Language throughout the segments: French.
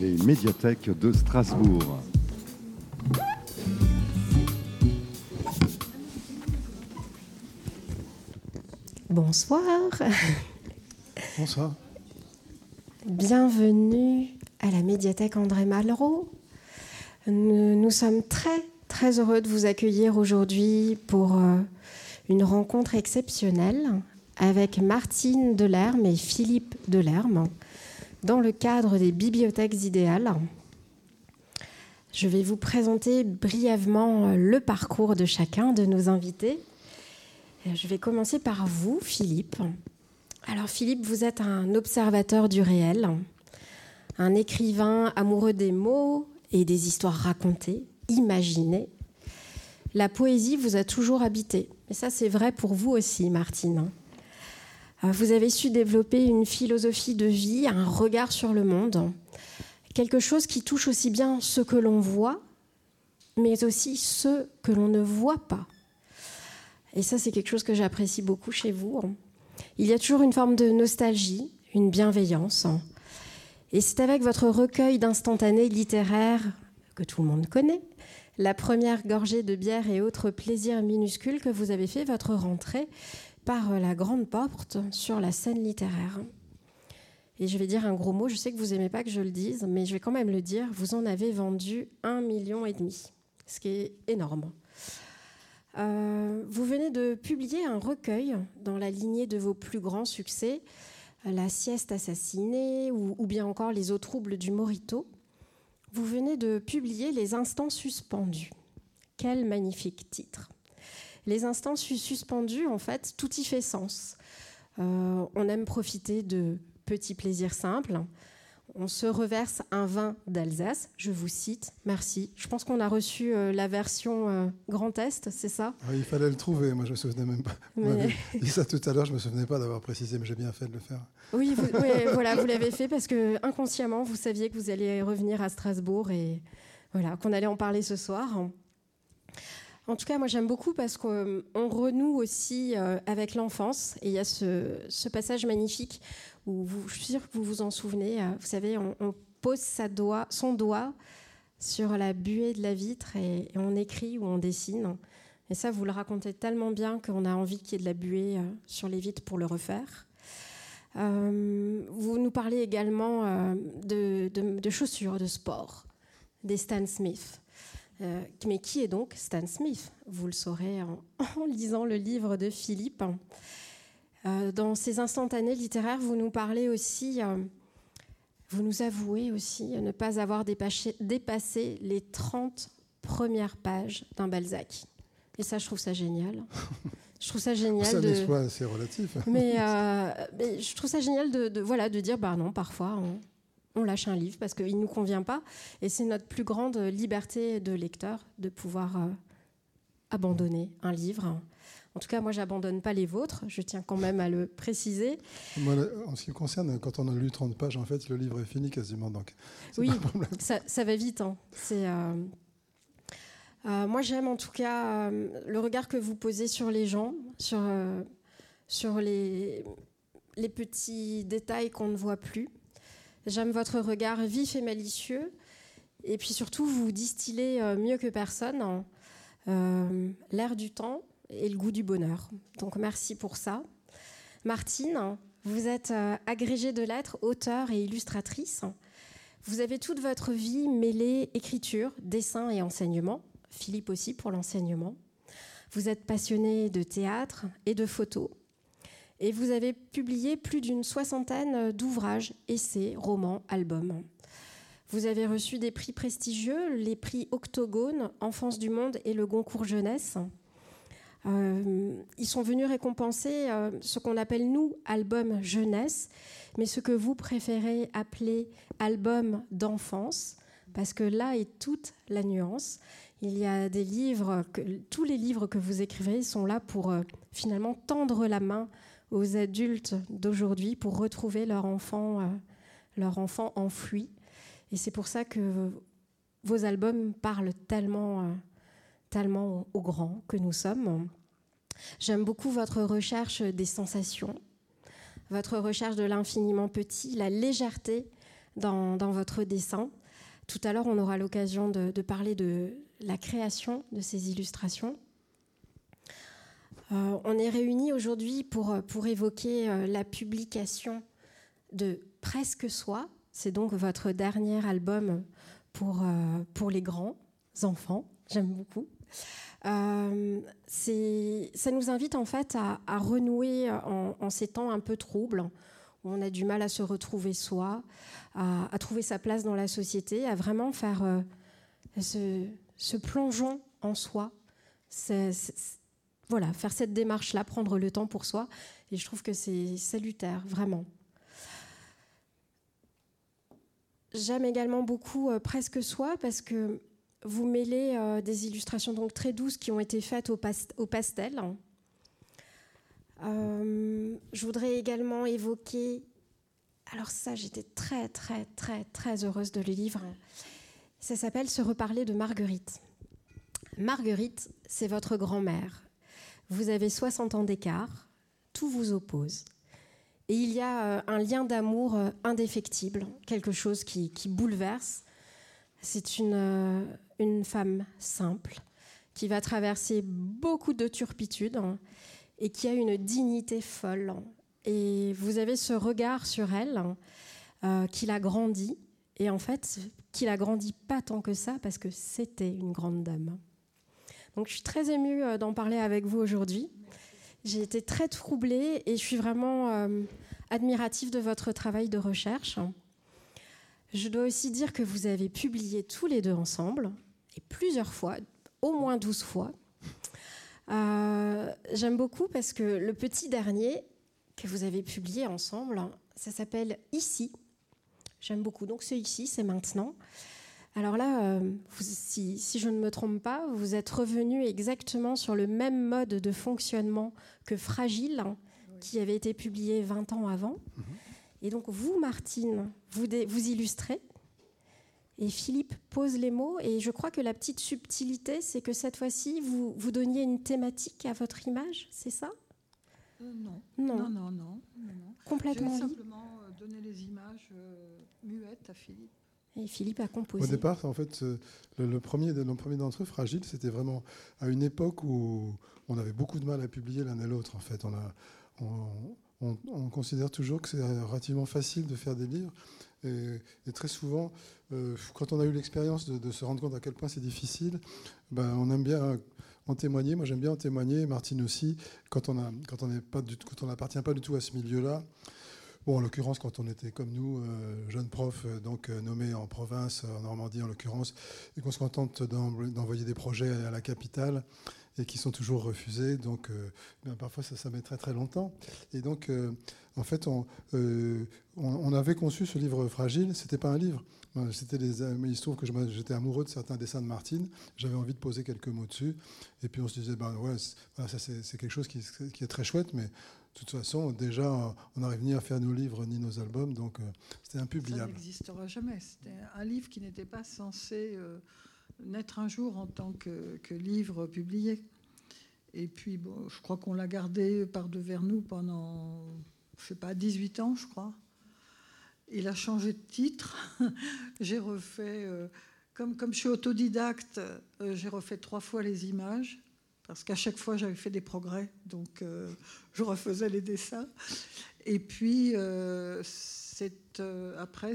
les médiathèques de Strasbourg. Bonsoir. Bonsoir. Bienvenue à la médiathèque André Malraux. Nous, nous sommes très très heureux de vous accueillir aujourd'hui pour euh, une rencontre exceptionnelle avec Martine Delerme et Philippe Delerme dans le cadre des bibliothèques idéales. Je vais vous présenter brièvement euh, le parcours de chacun de nos invités. Je vais commencer par vous, Philippe. Alors Philippe, vous êtes un observateur du réel, un écrivain amoureux des mots et des histoires racontées, imaginées. La poésie vous a toujours habité. Et ça, c'est vrai pour vous aussi, Martine. Euh, Vous avez su développer une philosophie de vie, un regard sur le monde, quelque chose qui touche aussi bien ce que l'on voit, mais aussi ceux que l'on ne voit pas. Et ça, c'est quelque chose que j'apprécie beaucoup chez vous. Il y a toujours une forme de nostalgie, une bienveillance. Et c'est avec votre recueil d'instantanés littéraires que tout le monde connaît, la première gorgée de bière et autres plaisirs minuscules que vous avez fait votre rentrée par la grande porte sur la scène littéraire. Et je vais dire un gros mot, je sais que vous n'aimez pas que je le dise, mais je vais quand même le dire, vous en avez vendu un million et demi, ce qui est énorme. Euh, vous venez de publier un recueil dans la lignée de vos plus grands succès, La sieste assassinée ou, ou bien encore Les eaux troubles du Morito. Vous venez de publier Les instants suspendus. Quel magnifique titre. Les instants sus- suspendus, en fait, tout y fait sens. Euh, on aime profiter de petits plaisirs simples. On se reverse un vin d'Alsace, je vous cite, merci. Je pense qu'on a reçu euh, la version euh, Grand Est, c'est ça? Ah, il fallait le trouver, moi je me souvenais même pas. Mais- dit ça tout à l'heure, je me souvenais pas d'avoir précisé, mais j'ai bien fait de le faire. Oui, vous, oui, voilà, vous l'avez fait parce que inconsciemment, vous saviez que vous alliez revenir à Strasbourg et voilà, qu'on allait en parler ce soir. En tout cas, moi j'aime beaucoup parce qu'on on renoue aussi euh, avec l'enfance. Et il y a ce, passage magnifique où vous, je suis sûre que vous vous en souvenez. euh, vous savez, on, pose son doigt sur la buée de la vitre et, on écrit ou on dessine. Et ça, vous le racontez tellement bien qu'on a envie qu'il y ait de la buée euh, sur les vitres pour le refaire. Euh, vous nous parlez également euh, de, de- de chaussures de sport, des Stan Smith. Euh, mais qui est donc Stan Smith Vous le saurez en, en lisant le livre de Philippe. Euh, dans ces instantanés littéraires, vous nous parlez aussi, euh, vous nous avouez aussi ne pas avoir dépassé, dépassé les 30 premières pages d'un Balzac. Et ça, je trouve ça génial. Je trouve ça génial C'est un de... exploit assez relatif. Mais, mais je trouve ça génial de, de- voilà, de dire, bah non, parfois, on lâche un livre parce qu'il ne nous convient pas. Et c'est notre plus grande liberté de lecteur de pouvoir euh, abandonner un livre. En tout cas, moi, j'abandonne pas les vôtres. Je tiens quand même à le préciser. Moi, en ce qui me concerne, quand on a lu 30 pages, en fait, le livre est fini quasiment. Donc, Oui, ça, ça va vite. hein. C'est, euh, euh, moi, j'aime en tout cas le regard que vous posez sur les gens, sur, sur les, les petits détails qu'on ne voit plus. J'aime votre regard vif et malicieux. Et puis surtout, vous distillez euh, mieux que personne hein, euh, l'air du temps et le goût du bonheur. Donc merci pour ça. Martine, vous êtes euh, agrégée de lettres, auteure et illustratrice. Vous avez toute votre vie mêlée écriture, dessin et enseignement. Philippe aussi pour l'enseignement. Vous êtes passionné de théâtre et de photos. Et vous avez publié plus d'une soixantaine d'ouvrages, essais, romans, albums. Vous avez reçu des prix prestigieux, les prix Octogone, Enfance du Monde et le Goncourt Jeunesse. Euh, ils sont venus récompenser euh, ce qu'on appelle, nous, album jeunesse, mais ce que vous préférez appeler album d'enfance, parce que là est toute la nuance. Il y a des livres, tous les livres que vous écrivez sont là pour euh, finalement tendre la main aux adultes d'aujourd'hui pour retrouver leur enfant, euh, leur enfant enfoui. Et c'est pour ça que vos albums parlent tellement, euh, tellement aux grands que nous sommes. J'aime beaucoup votre recherche des sensations, votre recherche de l'infiniment petit, la légèreté dans, votre dessin. Tout à l'heure, on aura l'occasion de, parler de la création de ces illustrations. Euh, on est réunis aujourd'hui pour, pour évoquer euh, la publication de Presque Soi. C'est donc votre dernier album pour, euh, pour les grands enfants. J'aime beaucoup. ça nous invite en fait à, renouer en, ces temps un peu troubles, où on a du mal à se retrouver soi, à, trouver sa place dans la société, à vraiment faire ce, ce, plongeon en soi. Voilà, faire cette démarche-là, prendre le temps pour soi. Et je trouve que c'est salutaire, vraiment. J'aime également beaucoup euh, Presque Soi parce que vous mêlez euh, des illustrations donc très douces qui ont été faites au, pastel. Euh, je voudrais également évoquer. Alors, ça, j'étais très, très, très, très heureuse de le livre. Ça s'appelle Se reparler de Marguerite. Marguerite, c'est votre grand-mère. Vous avez 60 ans d'écart, tout vous oppose. Et il y a euh, un lien d'amour euh, indéfectible, quelque chose qui, bouleverse. C'est une, euh, une femme simple qui va traverser beaucoup de turpitudes hein, et qui a une dignité folle. Et vous avez ce regard sur elle qui l'a grandi. Et en fait, qui l'a grandi pas tant que ça parce que c'était une grande dame. Donc je suis très émue euh, d'en parler avec vous aujourd'hui. J'ai été très troublée et je suis vraiment euh, admirative de votre travail de recherche. Je dois aussi dire que vous avez publié tous les deux ensemble, et plusieurs fois, au moins douze fois. Euh, j'aime beaucoup parce que le petit dernier que vous avez publié ensemble, ça s'appelle Ici. J'aime beaucoup. Donc c'est ici, c'est maintenant. Alors là, euh, si, je ne me trompe pas, vous êtes revenu exactement sur le même mode de fonctionnement que Fragile, hein, qui avait été publié 20 ans avant. Mhm. Et donc vous, Martine, vous, vous illustrez. Et Philippe pose les mots. Et je crois que la petite subtilité, c'est que cette fois-ci, vous, vous donniez une thématique à votre image, c'est ça? Euh, non. non. Non, non, Complètement. J'ai simplement euh, donné les images muettes à Philippe. Et Philippe a composé. Au départ, en fait, le, premier, le premier d'entre eux, Fragile, c'était vraiment à une époque où on avait beaucoup de mal à publier l'un et l'autre. En fait, on, on, considère toujours que c'est relativement facile de faire des livres. Et, très souvent, euh, quand on a eu l'expérience de, se rendre compte à quel point c'est difficile, ben, on aime bien en témoigner. Moi, j'aime bien en témoigner, Martine aussi, quand on n'appartient pas du tout à ce milieu-là. Bon, en l'occurrence, quand on était comme nous, euh, jeunes profs, euh, donc euh, nommés en province, en Normandie en l'occurrence, et qu'on se contente d'envoyer des projets à la capitale et qui sont toujours refusés, donc ben, parfois ça, met très très longtemps. Et donc, en fait, on, avait conçu ce livre fragile. C'était pas un livre, c'était des. Mais il se trouve que j'étais amoureux de certains dessins de Martine. J'avais envie de poser quelques mots dessus, et puis on se disait, ben ouais, ça c'est quelque chose qui est très chouette, mais de toute façon, déjà, on n'arrive ni à faire nos livres ni nos albums, donc euh, c'était impubliable. Ça n'existera jamais. C'était un livre qui n'était pas censé euh, naître un jour en tant que, livre publié. Et puis, bon, je crois qu'on l'a gardé par devers nous pendant, je sais pas, 18 ans, je crois. Il a changé de titre. j'ai refait, euh, comme, comme je suis autodidacte, j'ai refait trois fois les images parce qu'à chaque fois j'avais fait des progrès, donc euh, je refaisais les dessins. Et puis euh, euh, après,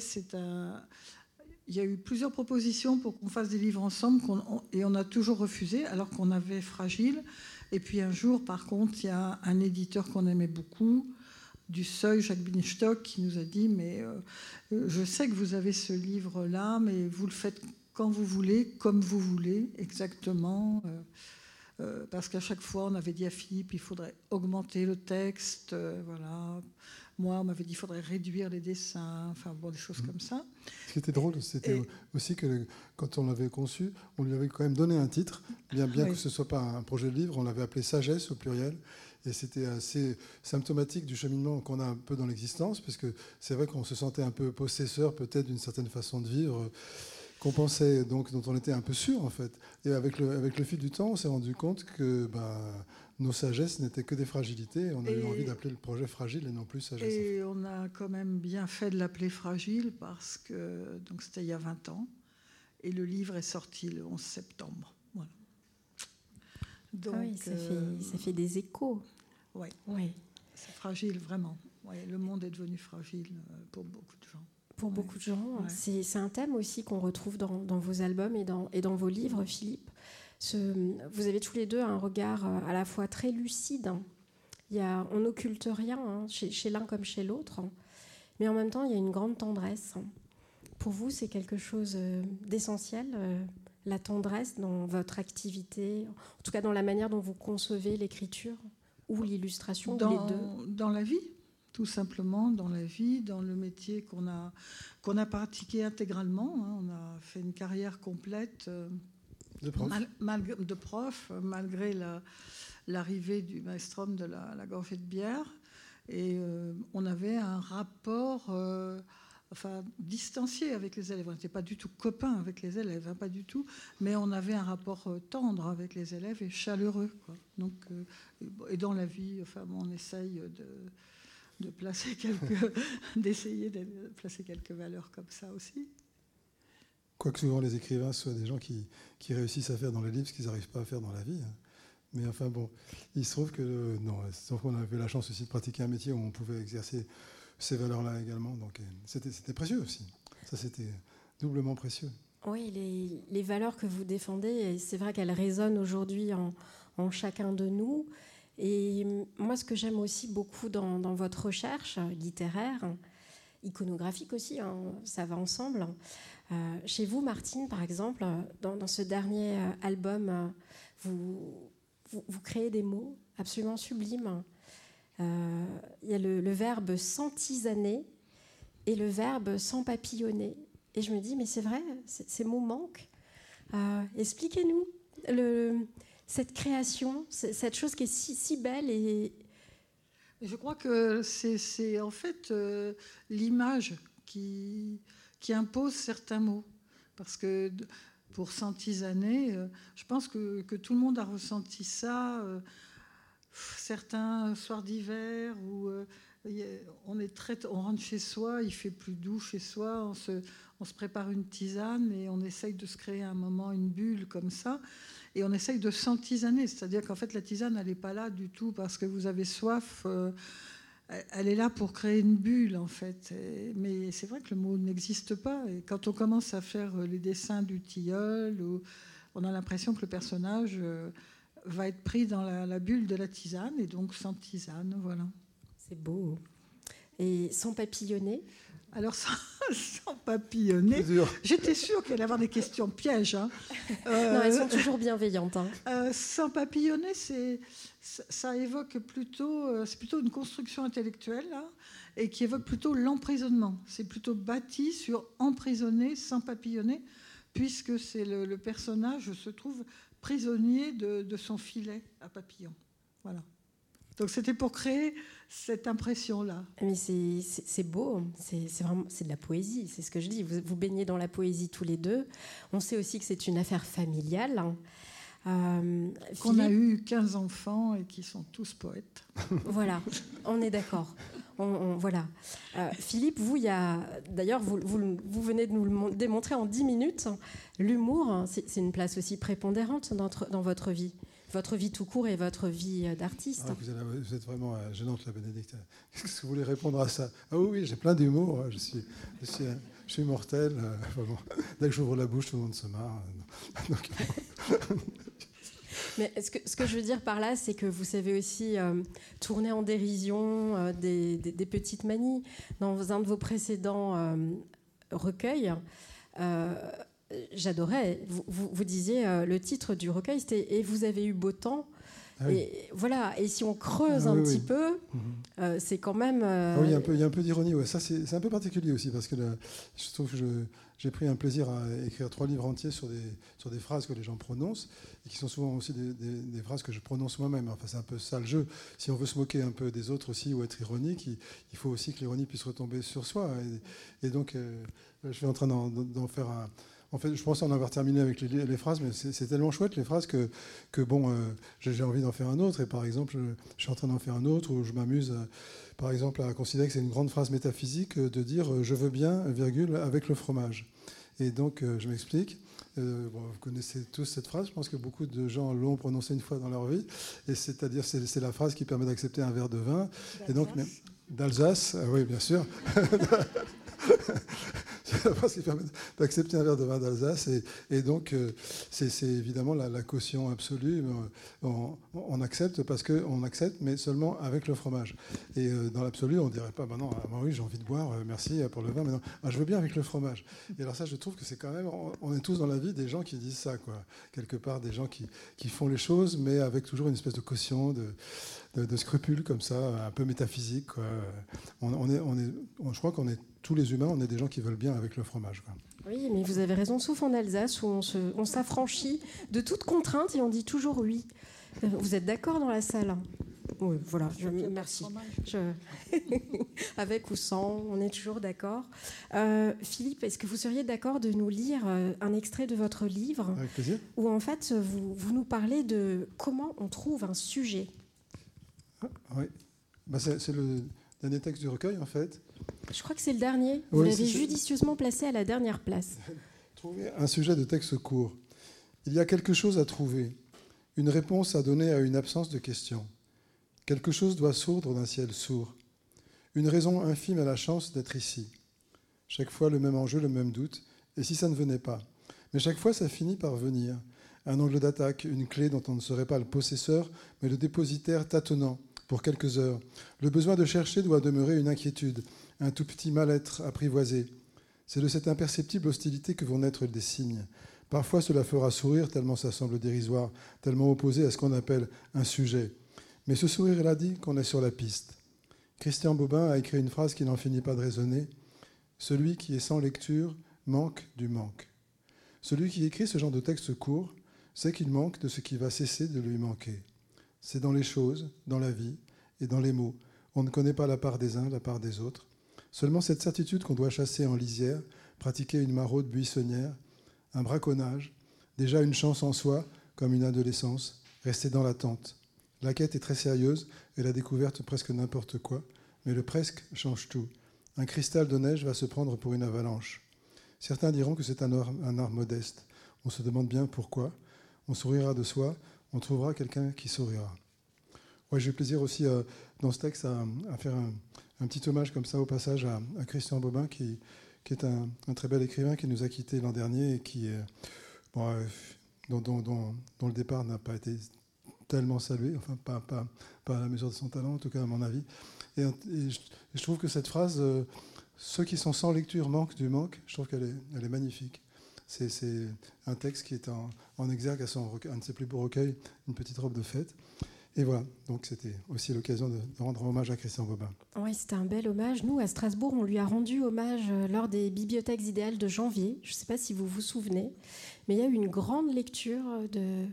il y a eu plusieurs propositions pour qu'on fasse des livres ensemble, et on a toujours refusé, alors qu'on avait Fragile. Et puis un jour, par contre, il y a un éditeur qu'on aimait beaucoup, du Seuil, Jacques Binstock, qui nous a dit, mais je sais que vous avez ce livre-là, mais vous le faites quand vous voulez, comme vous voulez, exactement. Euh, parce qu'à chaque fois, on avait dit à Philippe, il faudrait augmenter le texte, euh, voilà. Moi, on m'avait dit, il faudrait réduire les dessins, enfin, bon, des choses comme ça. Ce qui était drôle, c'était aussi que quand on l'avait conçu, on lui avait quand même donné un titre, bien, bien que ce ne soit pas un projet de livre, on l'avait appelé Sagesse au pluriel, et c'était assez symptomatique du cheminement qu'on a un peu dans l'existence, parce que c'est vrai qu'on se sentait un peu possesseur peut-être d'une certaine façon de vivre qu'on pensait, donc, dont on était un peu sûr, en fait. Et avec le, avec le fil du temps, on s'est rendu compte que ben, nos sagesses n'étaient que des fragilités. On a eu envie d'appeler le projet fragile et non plus sagesse. Et on a quand même bien fait de l'appeler fragile parce que donc c'était il y a 20 ans et le livre est sorti le 11 septembre. Voilà. Donc, ah oui, ça, fait, euh, ça, fait, des échos. Oui. Ouais. C'est fragile, vraiment. Ouais, le monde est devenu fragile euh, pour beaucoup de gens pour beaucoup de gens. C'est un thème aussi qu'on retrouve dans, vos albums et dans, et dans vos livres, Philippe. Ce, vous avez tous les deux un regard euh, à la fois très lucide. Il y a, on n'occulte rien hein, chez, l'un comme chez l'autre, mais en même temps, il y a une grande tendresse. Pour vous, c'est quelque chose euh, d'essentiel, euh, la tendresse dans votre activité, en tout cas dans la manière dont vous concevez l'écriture ou l'illustration, ou les deux? Dans la vie? Tout simplement dans la vie, dans le métier qu'on a, qu'on a pratiqué intégralement. Hein. On a fait une carrière complète euh, de, prof. malgré, de prof, malgré l'arrivée du maestrom de la, la, gorgée de bière. Et euh, on avait un rapport euh, enfin, distancié avec les élèves. On n'était pas du tout copains avec les élèves, hein, pas du tout, mais on avait un rapport tendre avec les élèves et chaleureux. Donc, et dans la vie, enfin, on essaye de de placer quelques, d'essayer de placer quelques valeurs comme ça aussi. Quoique souvent les écrivains soient des gens qui, qui réussissent à faire dans les livres ce qu'ils n'arrivent pas à faire dans la vie. Mais enfin bon, il se trouve que euh, non, on avait la chance aussi de pratiquer un métier où on pouvait exercer ces valeurs-là également. Donc euh, c'était, c'était précieux aussi. Ça c'était doublement précieux. Oui, les, les, valeurs que vous défendez, c'est vrai qu'elles résonnent aujourd'hui en, en, chacun de nous. Et moi, ce que j'aime aussi beaucoup dans, votre recherche littéraire, iconographique aussi, hein, ça va ensemble. Euh, chez vous, Martine, par exemple, dans, ce dernier euh, album, vous, vous, créez des mots absolument sublimes. Euh, il y a le, verbe s'entisaner et le verbe sans papillonner. Et je me dis, mais c'est vrai, ces mots manquent. Expliquez-nous le, cette création, cette chose qui est si, belle et... Je crois que c'est en fait euh, l'image qui, impose certains mots. Parce que pour centisaner, euh, je pense que, tout le monde a ressenti ça. Euh, certains soirs d'hiver où on, est on rentre chez soi, il fait plus doux chez soi, on se, on se prépare une tisane et on essaye de se créer un moment, une bulle comme ça et on essaye de s'entisaner. C'est-à-dire qu'en fait, la tisane, elle n'est pas là du tout parce que vous avez soif. Euh, elle est là pour créer une bulle, en fait. mais c'est vrai que le mot n'existe pas. Et quand on commence à faire les dessins du tilleul, on a l'impression que le personnage euh, va être pris dans la, bulle de la tisane et donc sans tisane. Voilà. C'est beau. Et sans papillonner? Alors, sans, papillonner, j'étais sûre qu'il allait avoir des questions pièges. Hein. non, elles sont euh, toujours bienveillantes. Hein. Euh, sans papillonner, c'est, ça évoque plutôt, euh, c'est plutôt une construction intellectuelle hein, et qui évoque plutôt l'emprisonnement. C'est plutôt bâti sur emprisonner sans papillonner, puisque c'est le, personnage se trouve prisonnier de, de son filet à papillon. Voilà. Donc c'était pour créer cette impression-là. Mais c'est beau, c'est vraiment c'est de la poésie, c'est ce que je dis. Vous, vous, baignez dans la poésie tous les deux. On sait aussi que c'est une affaire familiale. Euh, Qu'on a eu 15 enfants et qui sont tous poètes. Voilà, on est d'accord. On, voilà. Euh, Philippe, vous, il y a d'ailleurs, vous, vous, vous, venez de nous le démontrer en 10 minutes. L'humour, c'est une place aussi prépondérante dans, dans votre vie votre vie tout court et votre vie euh, d'artiste. Ah, vous, êtes vraiment euh, gênante, la Bénédicte. Qu'est-ce que vous voulez répondre à ça? Ah oui, oui j'ai plein d'humour. Je suis, je, suis, je suis mortel. Euh, Dès que j'ouvre la bouche, tout le monde se marre. Mais ce que, ce que, je veux dire par là, c'est que vous savez aussi tourner en dérision des, des, petites manies. Dans un de vos précédents recueils, j'adorais. Vous, vous, disiez euh, le titre du recueil, c'était Et vous avez eu beau temps. Ah et voilà. Et si on creuse ah un petit peu, mhm. euh, c'est quand même. Euh, ah oui, il y a un peu, d'ironie. Ouais. Ça, c'est un peu particulier aussi parce que je trouve que j'ai pris un plaisir à écrire trois livres entiers sur des, sur des phrases que les gens prononcent et qui sont souvent aussi des, des, phrases que je prononce moi-même. Enfin, c'est un peu ça le jeu. Si on veut se moquer un peu des autres aussi ou être ironique, il, faut aussi que l'ironie puisse retomber sur soi. Et, et donc, je suis en train d'en faire un en fait, je pense en avoir terminé avec les, phrases, mais c'est tellement chouette les phrases que, que bon, j'ai envie d'en faire un autre. Et par exemple, je, suis en train d'en faire un autre où je m'amuse, par exemple, à considérer que c'est une grande phrase métaphysique de dire je veux bien, virgule, avec le fromage. Et donc, je m'explique. Euh, vous connaissez tous cette phrase, je pense que beaucoup de gens l'ont prononcée une fois dans leur vie. Et c'est-à-dire, c'est la phrase qui permet d'accepter un verre de vin. Et donc, d'Alsace, ah oui, bien sûr. c'est qui permet d'accepter un verre de vin d'Alsace. Et, donc, euh, c'est évidemment la, caution absolue. On, accepte parce qu'on accepte, mais seulement avec le fromage. Et euh, dans l'absolu, on ne dirait pas, bah non, oui, j'ai envie de boire, euh, merci pour le vin, mais non, bah, je veux bien avec le fromage. Et alors ça, je trouve que c'est quand même, on est tous dans la vie des gens qui disent ça, quoi. Quelque part, des gens qui, qui font les choses, mais avec toujours une espèce de caution, de, de, scrupules comme ça, un peu métaphysique. On, est, on est, je crois qu'on est tous les humains, on est des gens qui veulent bien avec le fromage. Oui, mais vous avez raison, sauf en Alsace où on s'affranchit de toute contrainte et on dit toujours oui. Euh, vous êtes d'accord dans la salle oui, voilà, je, merci. Avec ou sans, on est toujours d'accord. Euh, Philippe, est-ce que vous seriez d'accord de nous lire euh, un extrait de votre livre? Avec plaisir. Où en fait, vous, vous nous parlez de comment on trouve un sujet ah, Oui, bah, c'est le dernier texte du recueil en fait. Je crois que c'est le dernier. Vous l'avez judicieusement placé à la dernière place. Trouver un sujet de texte court. Il y a quelque chose à trouver, une réponse à donner à une absence de questions. Quelque chose doit sourdre d'un ciel sourd. Une raison infime à la chance d'être ici. Chaque fois le même enjeu, le même doute. Et si ça ne venait pas? Mais chaque fois ça finit par venir. Un angle d'attaque, une clé dont on ne serait pas le possesseur, mais le dépositaire tâtonnant pour quelques heures. Le besoin de chercher doit demeurer une inquiétude, un tout petit mal-être apprivoisé. C'est de cette imperceptible hostilité que vont naître des signes. Parfois cela fera sourire tellement ça semble dérisoire, tellement opposé à ce qu'on appelle un sujet. Mais ce sourire là dit qu'on est sur la piste. Christian Bobin a écrit une phrase qui n'en finit pas de résonner. Celui qui est sans lecture manque du manque. Celui qui écrit ce genre de texte court sait qu'il manque de ce qui va cesser de lui manquer. C'est dans les choses, dans la vie et dans les mots. On ne connaît pas la part des uns, la part des autres. Seulement cette certitude qu'on doit chasser en lisière, pratiquer une maraude buissonnière, un braconnage, déjà une chance en soi, comme une adolescence, rester dans l'attente. La quête est très sérieuse et la découverte presque n'importe quoi, mais le presque change tout. Un cristal de neige va se prendre pour une avalanche. Certains diront que c'est un un art modeste. On se demande bien pourquoi. On sourira de soi, on trouvera quelqu'un qui sourira. Ouais, J'ai plaisir aussi euh, dans ce texte à, faire un, petit hommage comme ça au passage à, Christian Bobin, qui, est un, très bel écrivain qui nous a quittés l'an dernier et qui, euh, dont, le départ n'a pas été tellement salué, enfin pas, à la mesure de son talent, en tout cas à mon avis. Et, je, trouve que cette phrase, euh, ceux qui sont sans lecture manquent du manque, je trouve qu'elle est, elle est magnifique. C'est un texte qui est en, exergue à son, un de ses plus beaux recueils, Une petite robe de fête. Et voilà, donc c'était aussi l'occasion de, rendre hommage à Christian Bobin. Oui, c'était un bel hommage. Nous, à Strasbourg, on lui a rendu hommage euh, lors des bibliothèques idéales de janvier. Je ne sais pas si vous vous souvenez, mais il y a eu une grande lecture de,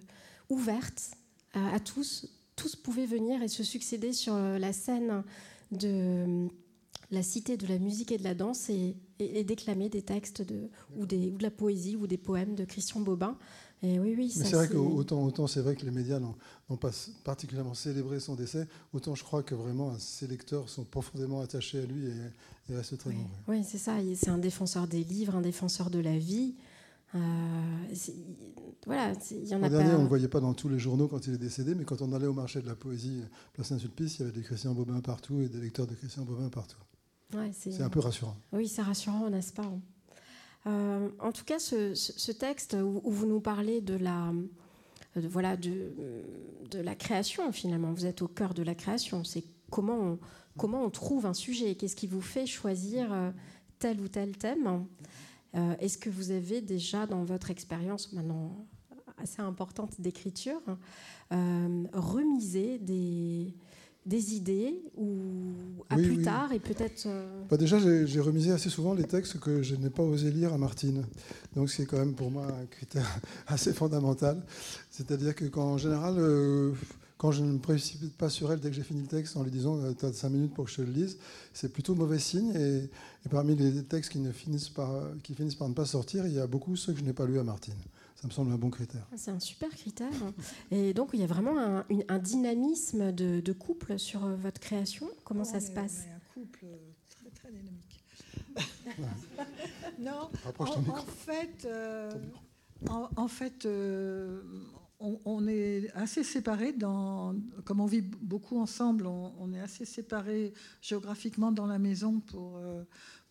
ouverte à, tous. Tous pouvaient venir et se succéder sur la scène de la cité de la musique et de la danse et, déclamer des textes ou de la poésie ou des poèmes de Christian Bobin. Et oui, oui, c'est vrai qu'autant autant c'est vrai que les médias n'ont pas particulièrement célébré son décès, autant je crois que vraiment ses lecteurs sont profondément attachés à lui et, et restent très oui. nombreux. Oui, c'est ça. C'est un défenseur des livres, un défenseur de la vie. Euh, voilà, il y en a dernier, on ne le voyait pas dans tous les journaux quand il est décédé, mais quand on allait au marché de la poésie, Place Saint-Sulpice, il y avait des Christian Bobin partout et des lecteurs de Christian Bobin partout c'est un peu rassurant. Oui, c'est rassurant, n'est-ce pas euh, En tout cas, ce, texte où, vous nous parlez de la, voilà, de, la création, finalement, vous êtes au cœur de la création. C'est comment on, comment on trouve un sujet, qu'est-ce qui vous fait choisir euh, tel ou tel thème. Euh, est-ce que vous avez déjà, dans votre expérience maintenant assez importante d'écriture, remisé des des idées ou à plus tard et peut-être. Euh, bah déjà, j'ai remisé assez souvent les textes que je n'ai pas osé lire à Martine. Donc, c'est quand même pour moi un critère assez fondamental. C'est-à-dire que, quand, en général, euh, quand je ne me précipite pas sur elle dès que j'ai fini le texte en lui disant tu as 5 minutes pour que je te le lise, c'est plutôt mauvais signe. Et, parmi les textes qui, ne finissent par, qui finissent par ne pas sortir, il y a beaucoup ceux que je n'ai pas lus à Martine. Ça me semble un bon critère. C'est un super critère. Et donc, il y a vraiment un, dynamisme de, couple sur euh, votre création. Comment ça se passe Un couple très, très dynamique. non, en, fait, euh, en, fait euh, on, est assez séparés dans, comme on vit beaucoup ensemble, on, est assez séparés géographiquement dans la maison pour, euh,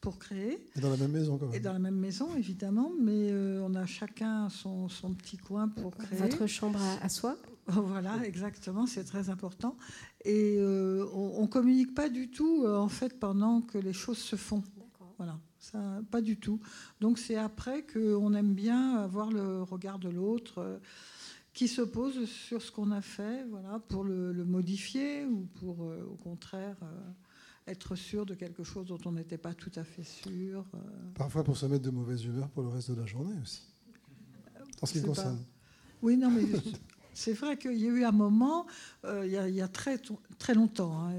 pour créer. Et dans la même maison quand même. Et dans la même maison évidemment, mais euh, on a chacun son, son, petit coin pour créer. Votre chambre à, soi Voilà, exactement, c'est très important. Et euh, on, ne communique pas du tout en fait pendant que les choses se font. Voilà. Ça, pas du tout. Donc c'est après qu'on aime bien avoir le regard de l'autre qui se pose sur ce qu'on a fait, voilà, pour le, modifier ou pour, euh, au contraire, euh, être sûr de quelque chose dont on n'était pas tout à fait sûr. Euh. Parfois pour se mettre de mauvaise humeur pour le reste de la journée aussi, en ce qui concerne. Oui, non, mais c'est vrai qu'il y a eu un moment, il, y a, très, très longtemps, hein,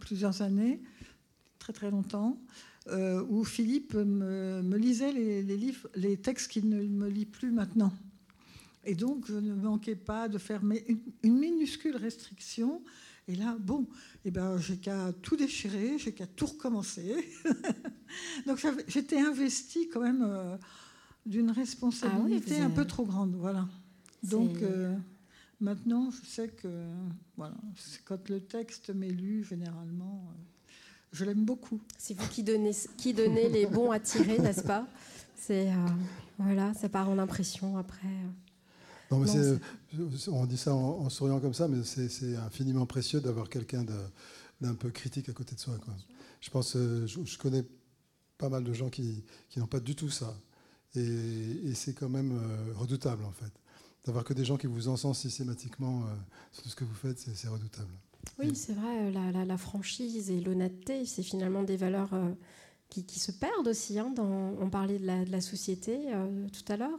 plusieurs années, très très longtemps, où Philippe me, me lisait les, les, livres, les textes qu'il ne me lit plus maintenant. Et donc, je ne manquais pas de faire une, minuscule restriction. Et là, bon, eh ben, j'ai qu'à tout déchirer, j'ai qu'à tout recommencer. donc, j'étais investie quand même euh, d'une responsabilité ah un peu trop grande. Voilà. Donc, euh, maintenant, je sais que voilà, quand le texte m'est lu, généralement, euh, je l'aime beaucoup. C'est vous qui donnez, qui donnez les bons à tirer, n'est-ce pas? C'est voilà, ça part en impression après on dit ça en, souriant comme ça, mais c'est infiniment précieux d'avoir quelqu'un d'un peu critique à côté de soi. Je pense, euh, je, connais pas mal de gens qui, n'ont pas du tout ça. Et, c'est quand même euh, redoutable, en fait. D'avoir que des gens qui vous encensent systématiquement euh, sur tout ce que vous faites, c'est redoutable. Oui, c'est vrai, la, franchise et l'honnêteté, c'est finalement des valeurs qui, se perdent aussi. Hein, dans, on parlait de la, de la société tout à l'heure.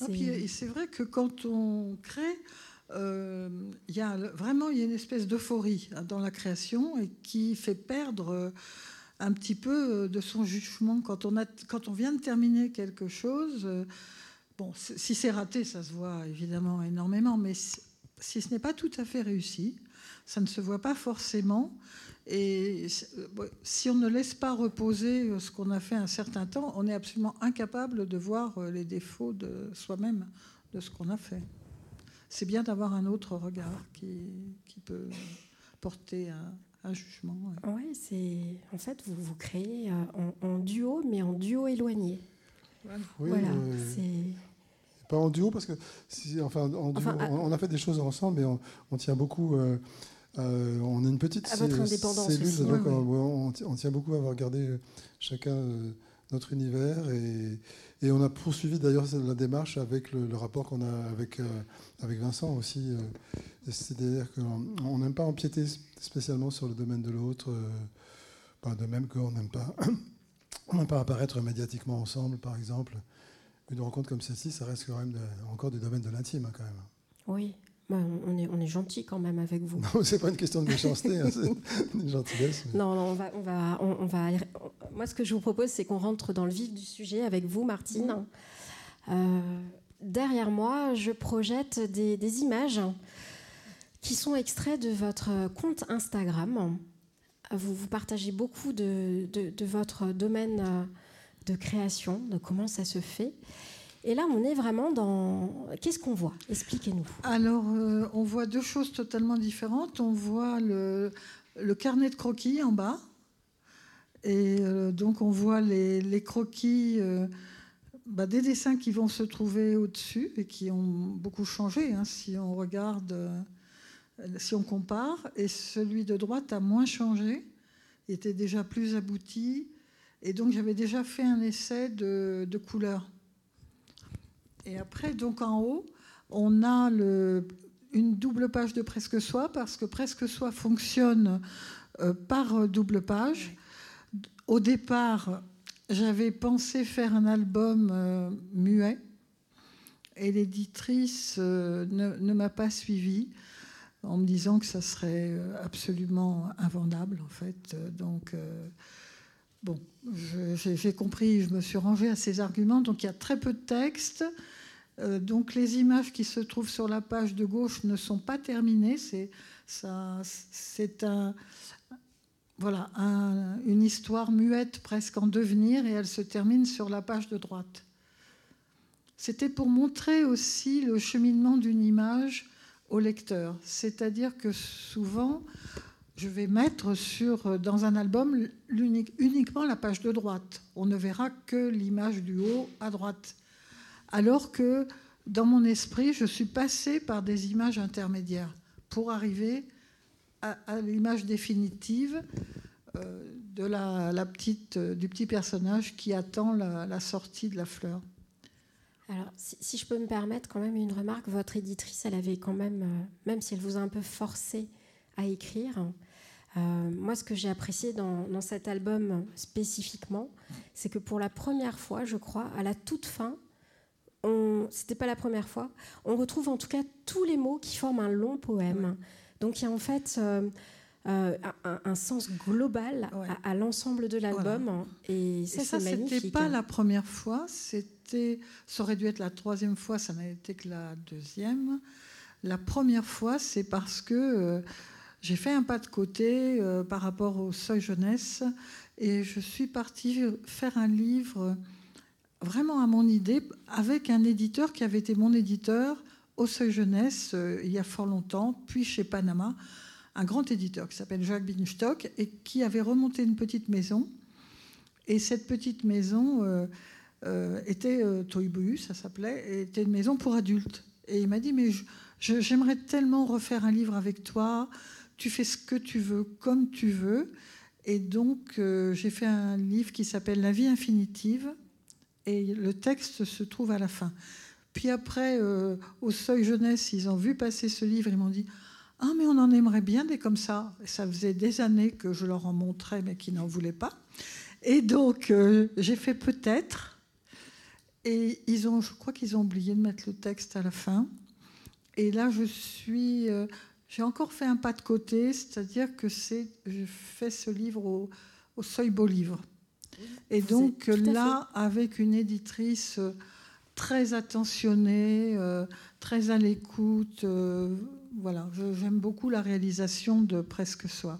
Ah, c'est vrai que quand on crée, euh, il y a vraiment il y a une espèce d'euphorie dans la création et qui fait perdre euh, un petit peu euh, de son jugement quand on, a, quand on vient de terminer quelque chose. Bon, si c'est raté, ça se voit évidemment énormément, mais si ce n'est pas tout à fait réussi, ça ne se voit pas forcément. Et si on ne laisse pas reposer euh, ce qu'on a fait un certain temps, on est absolument incapable de voir euh, les défauts de soi-même, de ce qu'on a fait. C'est bien d'avoir un autre regard qui, qui peut porter un, jugement. Oui, c'est en fait vous vous créez euh, en, duo, mais en duo éloigné. Oui, voilà, c'est pas en duo parce que si, enfin, en duo, on, a fait des choses ensemble, mais on, tient beaucoup. Euh, on a une petite cellule, donc On, tient beaucoup à avoir gardé chacun euh, notre univers et, on a poursuivi d'ailleurs la démarche avec le, rapport qu'on a avec, euh, avec Vincent aussi. C'est-à-dire qu'on n'aime pas empiéter spécialement sur le domaine de l'autre, de même qu'on n'aime pas, on pas apparaître médiatiquement ensemble, par exemple. Une rencontre comme celle-ci, ça reste quand même encore du domaine de l'intime, hein, quand même. Oui, bah, on, est, on est gentil quand même avec vous. Non, c'est pas une question de méchanceté, hein, c'est une gentillesse. Non, non, on va, on va, on, va. Moi, ce que je vous propose, c'est qu'on rentre dans le vif du sujet avec vous, Martine. Euh, derrière moi, je projette des, images qui sont extraits de votre compte Instagram. Vous, vous partagez beaucoup de, de votre domaine de création, de comment ça se fait. Et là, on est vraiment dans... Qu'est-ce qu'on voit? Expliquez-nous. Alors, euh, on voit deux choses totalement différentes. On voit le, carnet de croquis en bas. Et euh, donc, on voit les, croquis euh, bah, des dessins qui vont se trouver au-dessus et qui ont beaucoup changé, hein, si on regarde, si on compare. Et celui de droite a moins changé, il était déjà plus abouti. Et donc, j'avais déjà fait un essai de, de couleurs. Et après, donc en haut, on a une double page de Presque Soi, parce que Presque Soi fonctionne euh, par double page. Au départ, j'avais pensé faire un album euh, muet, et l'éditrice euh, ne, ne m'a pas suivi. en me disant que ça serait absolument invendable, en fait. Donc, bon, j'ai compris, je me suis rangée à ces arguments. Donc, il y a très peu de texte. donc, les images qui se trouvent sur la page de gauche ne sont pas terminées. C'est un voilà, une histoire muette presque en devenir et elle se termine sur la page de droite. C'était pour montrer aussi le cheminement d'une image au lecteur. C'est-à-dire que souvent, je vais mettre sur, dans un album uniquement la page de droite. On ne verra que l'image du haut à droite. Alors que dans mon esprit, je suis passée par des images intermédiaires pour arriver à, l'image définitive euh, de la, petite, euh, du petit personnage qui attend la, sortie de la fleur. Alors, si, je peux me permettre quand même une remarque, votre éditrice, elle avait quand même, euh, même si elle vous a un peu forcé à écrire, moi, ce que j'ai apprécié dans, dans, cet album spécifiquement, c'est que pour la première fois, je crois, à la toute fin, c'était pas la première fois, on retrouve en tout cas tous les mots qui forment un long poème. Donc il y a en fait euh, euh, un, sens global à, l'ensemble de l'album. Et ça, ça c'était pas la première fois. C'était, ça aurait dû être la troisième fois. Ça n'a été que la deuxième. La première fois, c'est parce que euh, j'ai fait un pas de côté par rapport au seuil jeunesse et je suis partie faire un livre vraiment à mon idée avec un éditeur qui avait été mon éditeur au Seuil Jeunesse euh, il y a fort longtemps, puis chez Panama, un grand éditeur qui s'appelle Jacques Binstock et qui avait remonté une petite maison. Et cette petite maison euh, euh, était Toibu, ça s'appelait, était une maison pour adultes. Et il m'a dit mais j'aimerais tellement refaire un livre avec toi. Tu fais ce que tu veux, comme tu veux. Et donc j'ai fait un livre qui s'appelle La vie infinitive. Et le texte se trouve à la fin. Puis après, euh, au Seuil Jeunesse, ils ont vu passer ce livre, ils m'ont dit Ah, mais on en aimerait bien des comme ça. ça faisait des années que je leur en montrais, mais qu'ils n'en voulaient pas. Et donc, euh, j'ai fait peut-être. Et ils ont, je crois qu'ils ont oublié de mettre le texte à la fin. Et là, je suis. Euh, j'ai encore fait un pas de côté, c'est-à-dire que c'est, je fais ce livre au, au Seuil Beau Livre. Et donc là, avec une éditrice très attentionné, euh, très à l'écoute. Euh, voilà, j'aime beaucoup la réalisation de Presque Soi.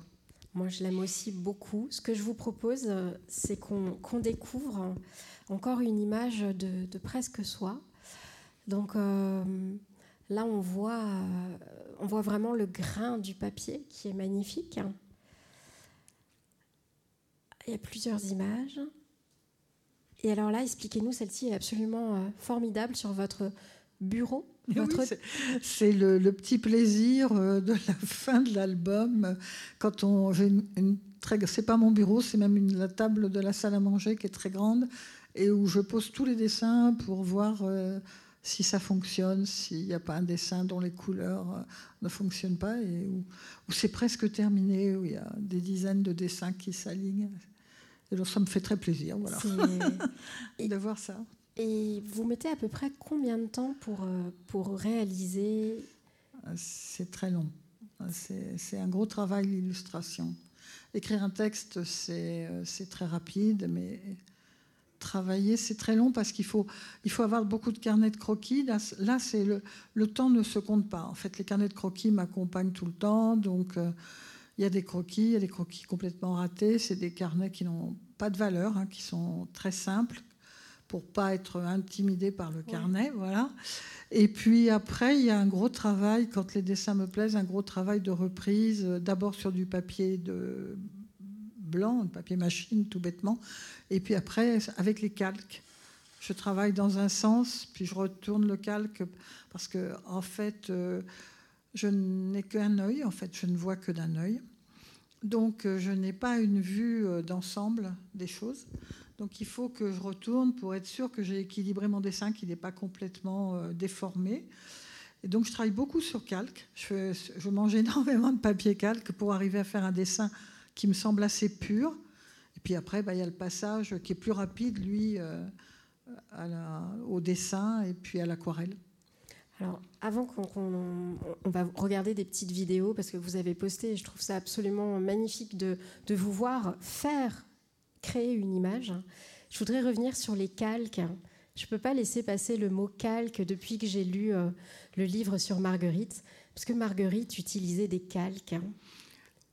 Moi, je l'aime aussi beaucoup. Ce que je vous propose, euh, c'est qu'on découvre encore une image de, Presque Soi. Donc là, on voit, on voit vraiment le grain du papier qui est magnifique. Il y a plusieurs images. Et alors là, expliquez-nous, celle-ci est absolument euh, formidable sur votre bureau. c'est le, petit plaisir euh, de la fin de l'album. Quand on, j'ai une, très, c'est pas mon bureau, c'est même une, la table de la salle à manger qui est très grande et où je pose tous les dessins pour voir euh, si ça fonctionne, s'il n'y a pas un dessin dont les couleurs ne fonctionnent pas et où, où c'est presque terminé, où il y a des dizaines de dessins qui s'alignent. Et ça me fait très plaisir voilà, de voir ça. Et vous mettez à peu près combien de temps pour, euh, pour réaliser? C'est très long. C'est un gros travail, l'illustration. Écrire un texte, euh, c'est très rapide, mais travailler, c'est très long parce qu'il faut, il faut avoir beaucoup de carnets de croquis. Là, là c'est le, le, temps ne se compte pas. En fait, les carnets de croquis m'accompagnent tout le temps. Donc, euh, il y a des croquis, il y a des croquis complètement ratés. C'est des carnets qui n'ont pas de valeur, hein, qui sont très simples pour pas être intimidé par le carnet, voilà. Et puis après, il y a un gros travail quand les dessins me plaisent, un gros travail de reprise, euh, d'abord sur du papier de blanc, de papier machine, tout bêtement, et puis après avec les calques. Je travaille dans un sens, puis je retourne le calque parce que en fait, euh, je n'ai qu'un œil. En fait, je ne vois que d'un œil. Donc euh, je n'ai pas une vue euh, d'ensemble des choses. Donc il faut que je retourne pour être sûr que j'ai équilibré mon dessin, qu'il n'est pas complètement déformé. Et donc je travaille beaucoup sur calque. Je, mange énormément de papier calque pour arriver à faire un dessin qui me semble assez pur. Et puis après, bah, il y a le passage qui est plus rapide, lui, au dessin et puis à l'aquarelle. Alors, avant qu'on on va regarder des petites vidéos, parce que vous avez posté, et je trouve ça absolument magnifique de, de vous voir faire, créer une image, je voudrais revenir sur les calques. Je ne peux pas laisser passer le mot calque depuis que j'ai lu euh, le livre sur Marguerite, parce que Marguerite utilisait des calques.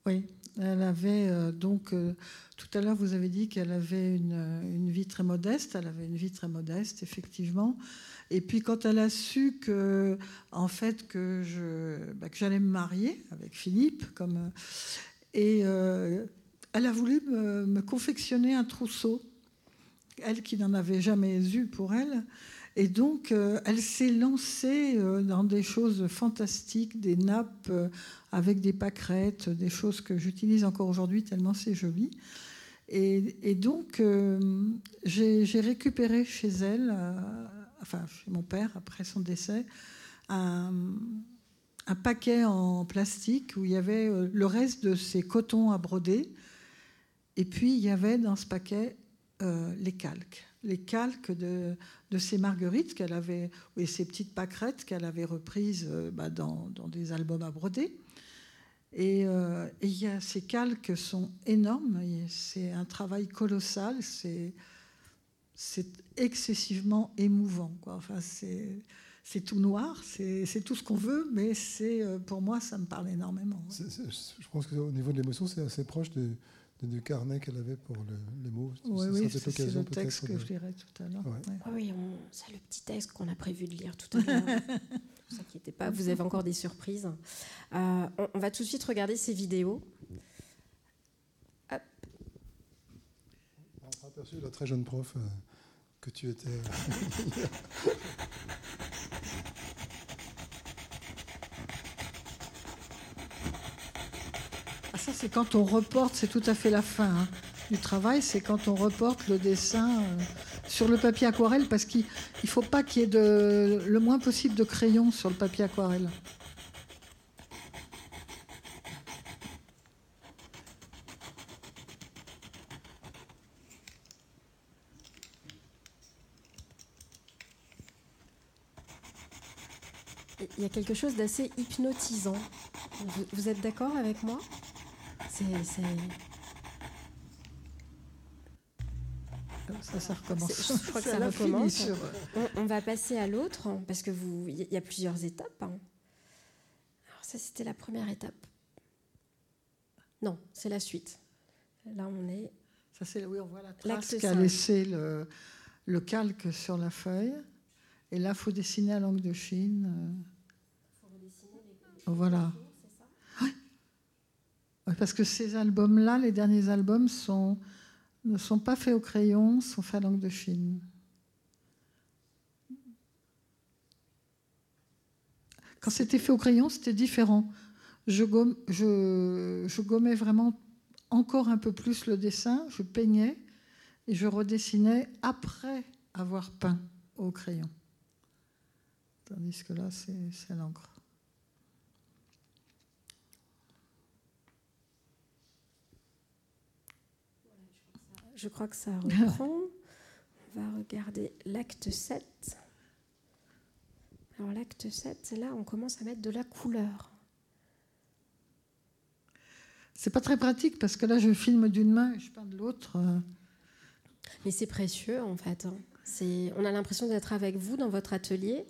Oui, elle avait euh, donc, euh, tout à l'heure vous avez dit qu'elle avait une, une, vie très modeste, elle avait une vie très modeste, effectivement. Et puis quand elle a su que, en fait, que, bah, j'allais me marier avec Philippe, comme, et elle a voulu me confectionner un trousseau elle qui n'en avait jamais eu pour elle. Et donc, euh, elle s'est lancée euh, dans des choses fantastiques, des nappes euh, avec des pâquerettes, des choses que j'utilise encore aujourd'hui tellement c'est joli. Et, donc, j'ai récupéré chez elle, enfin chez mon père après son décès, un, un, paquet en plastique où il y avait le reste de ses cotons à broder. Et puis, il y avait dans ce paquet les calques. Les calques de, de ces marguerites qu'elle avait, et ces petites pâquerettes qu'elle avait reprises euh, bah, dans, des albums à broder. Euh, et, y a, ces calques sont énormes, c'est un travail colossal, c'est, excessivement émouvant. Enfin, c'est, tout noir, c'est, tout ce qu'on veut, mais c'est, pour moi, ça me parle énormément. je pense qu'au niveau de l'émotion, c'est assez proche de, du carnet qu'elle avait pour les mots. Oui, oui c'est le texte que je lirai tout à l'heure. Ah oui, c'est le petit texte qu'on a prévu de lire tout à l'heure. ne vous inquiétez pas, vous avez encore des surprises. Euh, on, va tout de suite regarder ces vidéos. Hop. On a aperçu la très jeune prof euh, que tu étais. C'est quand on reporte, c'est tout à fait la fin hein, du travail, c'est quand on reporte le dessin euh, sur le papier aquarelle, parce qu'il ne faut pas qu'il y ait le moins possible de crayons sur le papier aquarelle. Il y a quelque chose d'assez hypnotisant. vous êtes d'accord avec moi? Ça, ça recommence. Je crois que ça recommence. On, va passer à l'autre hein, parce que vous, il y a plusieurs étapes. Hein. Alors ça, c'était la première étape. Non, c'est la suite. Là, on est. Ça, c'est oui, on voit la trace qu'a laissé le, le, calque sur la feuille. Et là, il faut dessiner à l'angle de Chine. Il faut redessiner les... Voilà. Parce que ces albums-là, les derniers albums, ne sont pas faits au crayon, sont faits à l'encre de Chine. Quand c'était fait au crayon, c'était différent. Je, je, je, gommais vraiment encore un peu plus le dessin, je peignais et je redessinais après avoir peint au crayon. Tandis que là, c'est l'encre. Je crois que ça reprend. On va regarder l'acte 7. Alors l'acte 7, là, on commence à mettre de la couleur. C'est pas très pratique parce que là, je filme d'une main et je peins de l'autre. Mais c'est précieux, en fait. Hein. C'est, on a l'impression d'être avec vous dans votre atelier.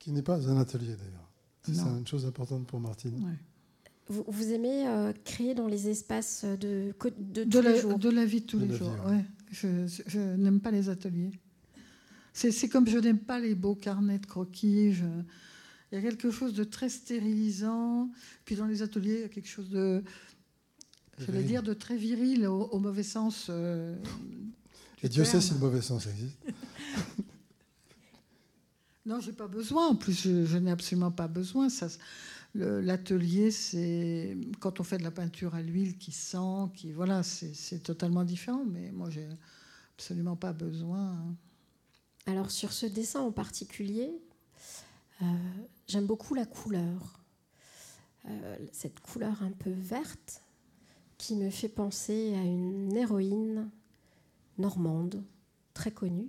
Qui n'est pas un atelier, d'ailleurs. C'est une chose importante pour Martine. Vous, aimez euh, créer dans les espaces de, de, de, la, de la vie de tous les jours. Ouais. Je, n'aime pas les ateliers. C'est comme je n'aime pas les beaux carnets de croquis. Il y a quelque chose de très stérilisant. Puis dans les ateliers, il y a quelque chose de, je vais dire, de très viril au, mauvais sens. Euh, Et Dieu sait si le mauvais sens existe. non, j'ai pas besoin. En plus, je, je n'ai absolument pas besoin. Ça, L'atelier, c'est quand on fait de la peinture à l'huile qui sent, qui voilà, c'est totalement différent. Mais moi, j'ai absolument pas besoin. Hein. Alors sur ce dessin en particulier, euh, j'aime beaucoup la couleur, euh, cette couleur un peu verte qui me fait penser à une héroïne normande très connue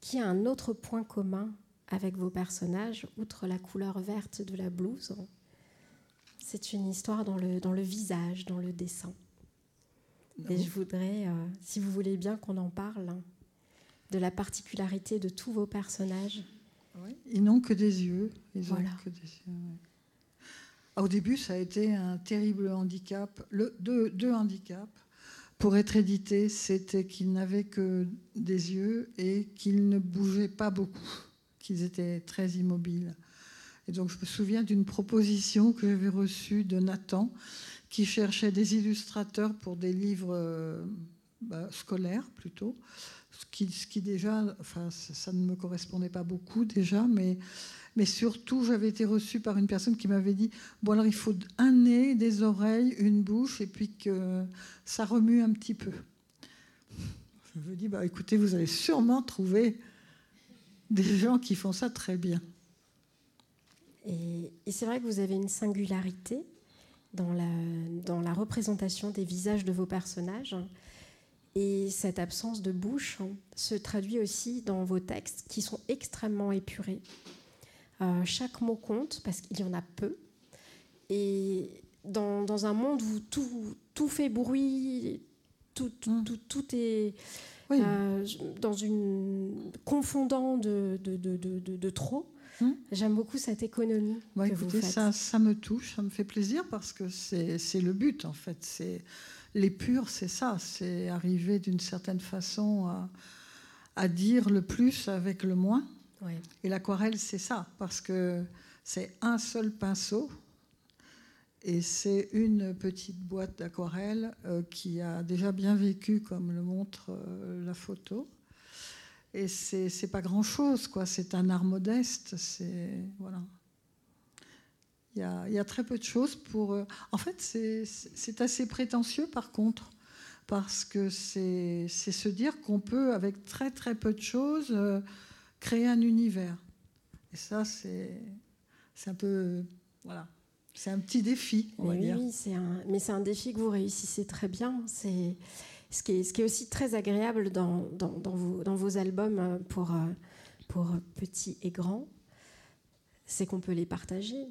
qui a un autre point commun avec vos personnages, outre la couleur verte de la blouse. C'est une histoire dans le, dans le visage, dans le dessin. Et je voudrais, euh, si vous voulez bien qu'on en parle, de la particularité de tous vos personnages. Ils n'ont que des yeux. Ils voilà. que des yeux Au début, ça a été un terrible handicap, le, deux, deux handicaps. Pour être édité, c'était qu'ils n'avaient que des yeux et qu'ils ne bougeaient pas beaucoup, qu'ils étaient très immobiles. Et donc, je me souviens d'une proposition que j'avais reçue de Nathan, qui cherchait des illustrateurs pour des livres euh, bah, scolaires plutôt, ce qui, ce qui, déjà, enfin, ça ne me correspondait pas beaucoup déjà, mais, mais surtout j'avais été reçue par une personne qui m'avait dit bon alors il faut un nez, des oreilles, une bouche et puis que ça remue un petit peu. Je me dis bah écoutez vous allez sûrement trouver des gens qui font ça très bien. Et, et c'est vrai que vous avez une singularité dans la, dans la représentation des visages de vos personnages. Et cette absence de bouche se traduit aussi dans vos textes qui sont extrêmement épurés. Euh, chaque mot compte parce qu'il y en a peu. Et dans, dans, un monde où tout, tout fait bruit, tout, tout, mm. tout, est euh, dans une confondant de, de, de, de trop, Hmm. J'aime beaucoup cette économie. que écoutez, vous faites. Ça, ça me touche, ça me fait plaisir parce que c'est le but en fait. C'est les purs, c'est ça, c'est arriver d'une certaine façon à, à, dire le plus avec le moins. Et l'aquarelle, c'est ça, parce que c'est un seul pinceau et c'est une petite boîte d'aquarelle euh, qui a déjà bien vécu, comme le montre euh, la photo. Et c'est pas grand chose, quoi. C'est un art modeste. C'est voilà. Il y, a, très peu de choses pour. Euh, en fait, c'est assez prétentieux, par contre, parce que c'est se dire qu'on peut, avec très très peu de choses, créer un univers. Et ça, c'est un peu voilà. C'est un petit défi, on mais va oui, dire. Un, mais c'est un défi que vous réussissez très bien. C'est ce qui, est, ce qui est aussi très agréable dans, dans, dans, vos, dans vos, albums euh, pour, euh, pour petits et grands, c'est qu'on peut les partager.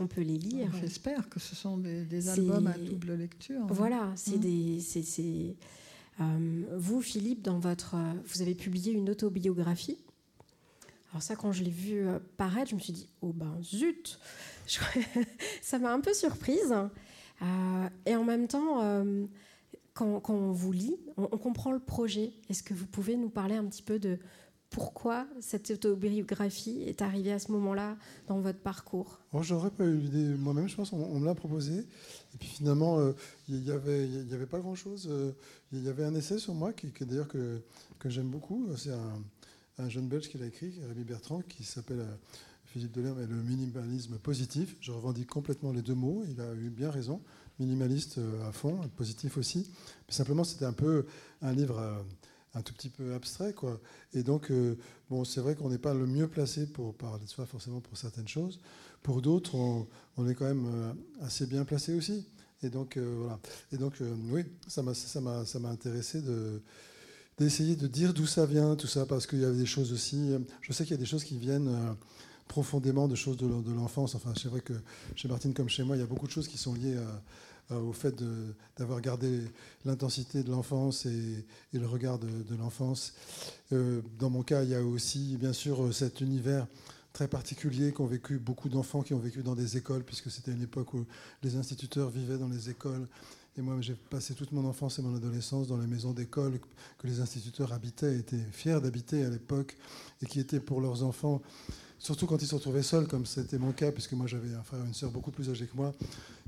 On peut les lire. J'espère que ce sont des, albums à double lecture. Hein. Voilà, c'est mmh. des. Euh, vous, Philippe, dans votre, vous avez publié une autobiographie. Alors ça, quand je l'ai vu paraître, je me suis dit, oh ben zut, ça m'a un peu surprise. et en même temps, quand, on vous lit, on, comprend le projet. Est-ce que vous pouvez nous parler un petit peu de pourquoi cette autobiographie est arrivée à ce moment-là dans votre parcours? Moi, j'aurais pas eu l'idée moi-même, je pense. On, me l'a proposé. Et puis finalement, euh, il n'y avait, y avait pas grand-chose. Euh, il y avait un essai sur moi, qui, d'ailleurs que, que j'aime beaucoup. C'est un, jeune Belge qui l'a écrit, Rémi Bertrand, qui s'appelle euh, Philippe Delerme et le minimalisme positif. Je revendique complètement les deux mots. Il a eu bien raison minimaliste euh, à fond, positif aussi. Mais simplement, c'était un peu un livre euh, un tout petit peu abstrait. Quoi. Et donc, bon, c'est vrai qu'on n'est pas le mieux placé pour parler de soi, forcément, pour certaines choses. Pour d'autres, on, est quand même assez bien placé aussi. Et donc, voilà. Et donc, oui, ça m'a intéressé de d'essayer de dire d'où ça vient, tout ça, parce qu'il y avait des choses aussi. Je sais qu'il y a des choses qui viennent profondément de choses de l'enfance. Enfin, c'est vrai que chez Martine comme chez moi, il y a beaucoup de choses qui sont liées au fait d'avoir gardé l'intensité de l'enfance et, le regard de, l'enfance. Euh, dans mon cas, il y a aussi, bien sûr, cet univers très particulier qu'ont vécu beaucoup d'enfants qui ont vécu dans des écoles, puisque c'était une époque où les instituteurs vivaient dans les écoles. Et moi, j'ai passé toute mon enfance et mon adolescence dans les maisons d'école que les instituteurs habitaient, étaient fiers d'habiter à l'époque, et qui étaient pour leurs enfants surtout quand ils se retrouvaient seuls, comme c'était mon cas, puisque moi j'avais un frère et une sœur beaucoup plus âgés que moi,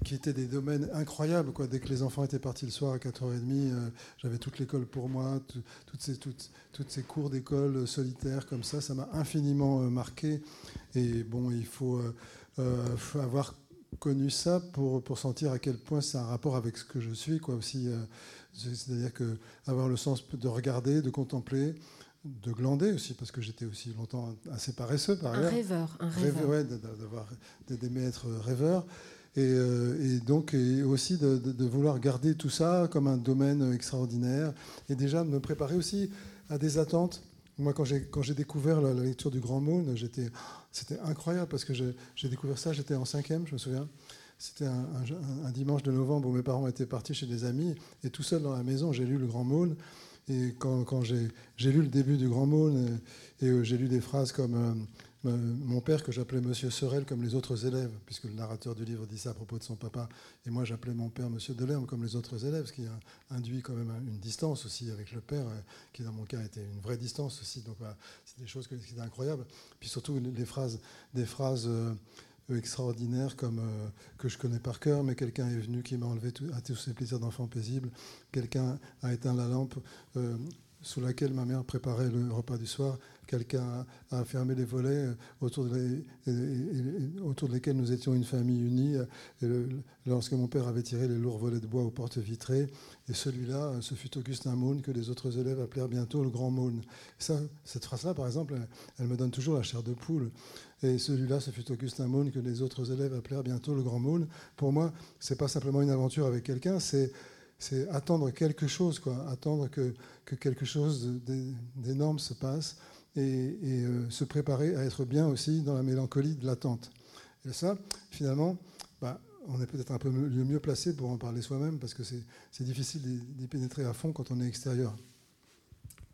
qui étaient des domaines incroyables. Dès que les enfants étaient partis le soir à 4h30, euh, j'avais toute l'école pour moi, toutes, ces, toutes, ces cours d'école solitaires comme ça, ça m'a infiniment euh, marqué. Et bon, il faut, euh, avoir connu ça pour, pour sentir à quel point c'est un rapport avec ce que je suis, quoi aussi. C'est-à-dire que avoir le sens de regarder, de contempler, de glander aussi, parce que j'étais aussi longtemps assez paresseux par ailleurs. Un rêveur, un rêveur. Ouais, d'avoir, d'aimer être rêveur. Et, euh, et, donc et aussi de, de, vouloir garder tout ça comme un domaine extraordinaire et déjà de me préparer aussi à des attentes moi, quand j'ai, quand j'ai découvert la, lecture du Grand Moon, j'étais, c'était incroyable parce que j'ai découvert ça, j'étais en cinquième, je me souviens. C'était un, dimanche de novembre où mes parents étaient partis chez des amis et tout seul dans la maison, j'ai lu le Grand Moon. Et quand, j'ai, lu le début du Grand Moon et, et j'ai lu des phrases comme mon père, que j'appelais Monsieur Sorel comme les autres élèves, puisque le narrateur du livre dit ça à propos de son papa, et moi j'appelais mon père Monsieur Delerme comme les autres élèves, ce qui induit quand même une distance aussi avec le père, euh, qui dans mon cas était une vraie distance aussi. Donc c'est des choses qui étaient incroyables. Puis surtout les phrases, des phrases euh, extraordinaires comme euh, que je connais par cœur, mais quelqu'un est venu qui m'a enlevé à tous ces plaisirs d'enfant paisible. Quelqu'un a éteint la lampe sous laquelle ma mère préparait le repas du soir quelqu'un a fermé les volets euh, autour, de autour, de lesquels nous étions une famille unie. lorsque mon père avait tiré les lourds volets de bois aux portes vitrées, et celui-là, ce fut Augustin Maune, que les autres élèves appelèrent bientôt le Grand Maune. Ça, cette phrase-là, par exemple, elle, me donne toujours la chair de poule. Et celui-là, ce fut Augustin Maune, que les autres élèves appelèrent bientôt le Grand Maune. Pour moi, c'est pas simplement une aventure avec quelqu'un, c'est c'est attendre quelque chose, quoi, attendre que, que quelque chose d'énorme se passe et, euh, se préparer à être bien aussi dans la mélancolie de l'attente. Et ça, finalement, bah, on est peut-être un peu mieux, placé pour en parler soi-même parce que c'est difficile d'y pénétrer à fond quand on est extérieur.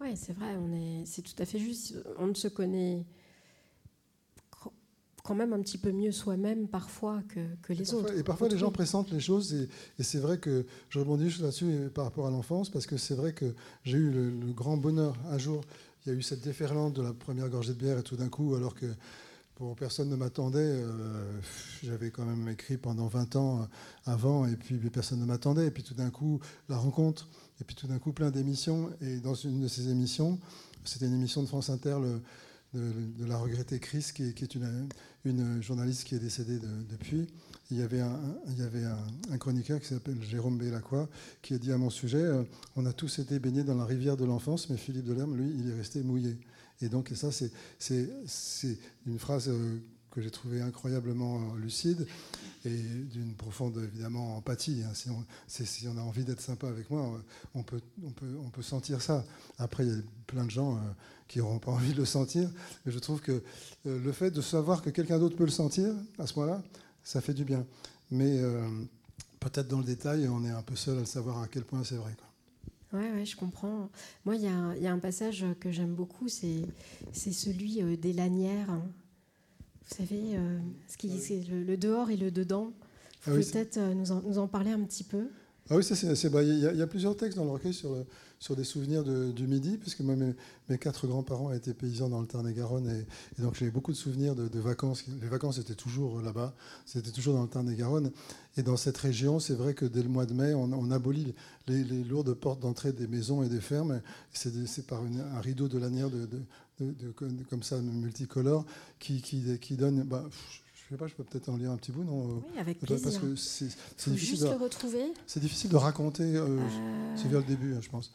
Oui, c'est vrai, c'est tout à fait juste. On ne se connaît quand même un petit peu mieux soi-même parfois que, que les autres. Et parfois les gens pressentent les choses et, c'est vrai que je rebondis là-dessus par rapport à l'enfance parce que c'est vrai que j'ai eu le, le, grand bonheur un jour il y a eu cette déferlante de la première gorgée de bière et tout d'un coup, alors que bon, personne ne m'attendait, euh, j'avais quand même écrit pendant 20 ans euh, avant et puis personne ne m'attendait. Et puis tout d'un coup, la rencontre, et puis tout d'un coup, plein d'émissions. Et dans une de ces émissions, c'était une émission de France Inter, de, la regrettée Chris, qui, est une, une, journaliste qui est décédée depuis il y avait un, chroniqueur qui s'appelle Jérôme Bellacqua qui a dit à mon sujet euh, On a tous été baignés dans la rivière de l'enfance, mais Philippe Delerme, lui, il est resté mouillé. Et donc, ça, c'est une phrase euh, que j'ai trouvée incroyablement euh, lucide et d'une profonde, évidemment, empathie. Hein. Si, on, a envie d'être sympa avec moi, on peut, on, peut, sentir ça. Après, il y a plein de gens qui n'auront pas envie de le sentir, mais je trouve que le fait de savoir que quelqu'un d'autre peut le sentir, à ce moment-là, ça fait du bien. Mais euh, peut-être dans le détail, on est un peu seul à le savoir à quel point c'est vrai. Oui, ouais, je comprends. Moi, il y, a un passage que j'aime beaucoup, c'est celui euh, des lanières. Vous savez, euh, ce qui, c'est le, dehors et le dedans. Vous ah pouvez peut-être nous, nous, en parler un petit peu ah oui, c'est, bah, il, y a, y, a plusieurs textes dans le recueil sur, sur des souvenirs du Midi, puisque moi, mes, quatre grands-parents étaient paysans dans le Tarn-et-Garonne, et, donc j'ai beaucoup de souvenirs de, vacances. Les vacances étaient toujours là-bas, c'était toujours dans le Tarn-et-Garonne. Et dans cette région, c'est vrai que dès le mois de mai, on, abolit les, lourdes portes d'entrée des maisons et des fermes. C'est, par un rideau de lanière de, comme ça, multicolore, qui, qui, donne... Bah, je sais pas, je peux peut-être en lire un petit bout, non Oui, avec plaisir. Parce que c'est, difficile juste de, le retrouver. C'est difficile de raconter. Euh, euh. C'est vers le début, hein, je pense.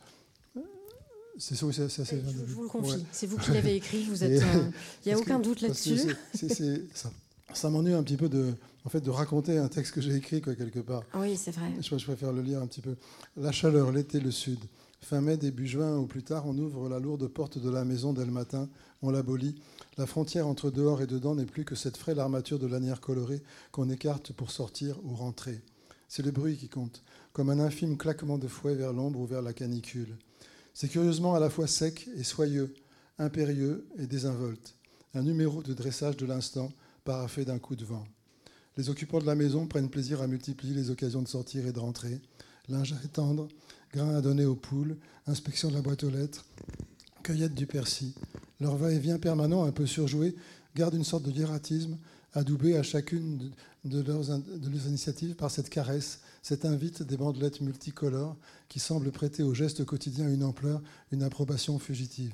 C'est ça, c'est assez. Je, je vous le confie. C'est vous qui l'avez écrit. Vous êtes. Euh, il n'y a aucun doute là-dessus. ça, ça m'ennuie un petit peu de, en fait, de raconter un texte que j'ai écrit quoi, quelque part. Oui, c'est vrai. Je, je, préfère le lire un petit peu. La chaleur, l'été, le sud. Fin mai, début juin ou plus tard, on ouvre la lourde porte de la maison dès le matin. On l'abolit. La frontière entre dehors et dedans n'est plus que cette frêle armature de lanière colorée qu'on écarte pour sortir ou rentrer. C'est le bruit qui compte, comme un infime claquement de fouet vers l'ombre ou vers la canicule. C'est curieusement à la fois sec et soyeux, impérieux et désinvolte, un numéro de dressage de l'instant paraffé d'un coup de vent. Les occupants de la maison prennent plaisir à multiplier les occasions de sortir et de rentrer. Linge à étendre, grain à donner aux poules, inspection de la boîte aux lettres, cueillette du persil. Leur va-et-vient permanent, un peu surjoué, garde une sorte de hiératisme, adoubé à chacune de leurs, initiatives par cette caresse cette invite des bandelettes multicolores qui semblent prêter au geste quotidien une ampleur, une approbation fugitive.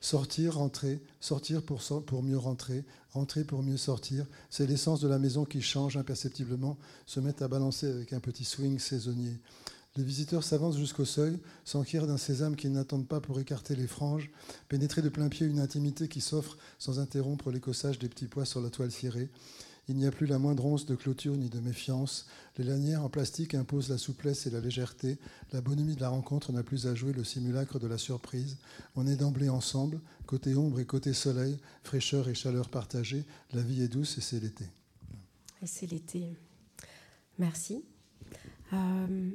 Sortir, rentrer, sortir pour mieux rentrer, rentrer pour mieux sortir, c'est l'essence de la maison qui change imperceptiblement, se met à balancer avec un petit swing saisonnier. Les visiteurs s'avancent jusqu'au seuil, s'enquièrent d'un sésame qu'ils n'attendent pas pour écarter les franges, pénétrer de plein pied une intimité qui s'offre sans interrompre l'écossage des petits pois sur la toile cirée. Il n'y a plus la moindre once de clôture ni de méfiance. Les lanières en plastique imposent la souplesse et la légèreté. La bonhomie de la rencontre n'a plus à jouer le simulacre de la surprise. On est d'emblée ensemble, côté ombre et côté soleil, fraîcheur et chaleur partagée. La vie est douce et c'est l'été. Et c'est l'été. Merci. Euh,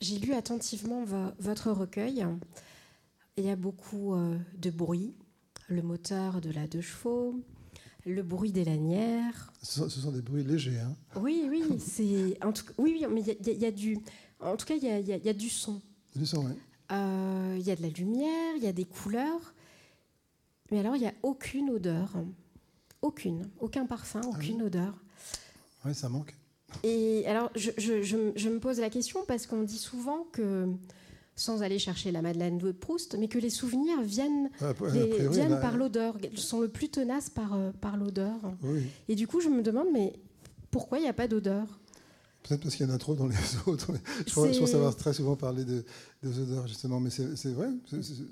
j'ai lu attentivement votre recueil. Il y a beaucoup euh, de bruit, le moteur de la deux chevaux, le bruit des lanières. Ce sont, des bruits légers, hein Oui, oui, c'est en tout oui, oui, mais il y, a du, en tout cas, il y a, du son. Du son, oui. Euh, il y a de la lumière, il y a des couleurs, mais alors il n'y a aucune odeur, aucune, aucun parfum, ah aucune odeur. Oui, ça manque. Et alors, je, je, me pose la question parce qu'on dit souvent que, sans aller chercher la Madeleine de Proust, mais que les souvenirs viennent, viennent par l'odeur, sont le plus tenaces par, euh, par l'odeur. Et du coup, je me demande, mais pourquoi il n'y a pas d'odeur? Peut-être parce qu'il y en a trop dans les autres. Je pense, avoir très souvent parlé de, des odeurs, justement. Mais c'est vrai,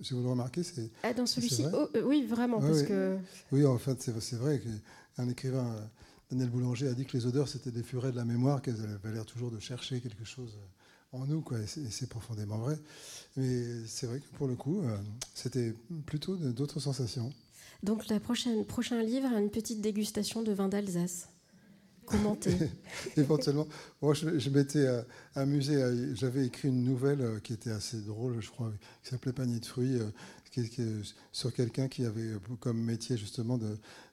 si vous le remarquez, c'est. Ah, dans celui-ci? oh, euh, Oui, vraiment. parce oui. Que... oui, en fait, c'est vrai qu'un écrivain euh, Daniel Boulanger a dit que les odeurs, c'était des furets de la mémoire, qu'elles avaient l'air toujours de chercher quelque chose en nous, quoi, et c'est profondément vrai. Mais c'est vrai que pour le coup, euh, c'était plutôt d'autres sensations. Donc, le prochain livre, une petite dégustation de vin d'Alsace. Commenter. Éventuellement. Moi, je, m'étais euh, amusé. J'avais écrit une nouvelle euh, qui était assez drôle, je crois, qui s'appelait Panier de fruits, sur quelqu'un qui avait comme métier justement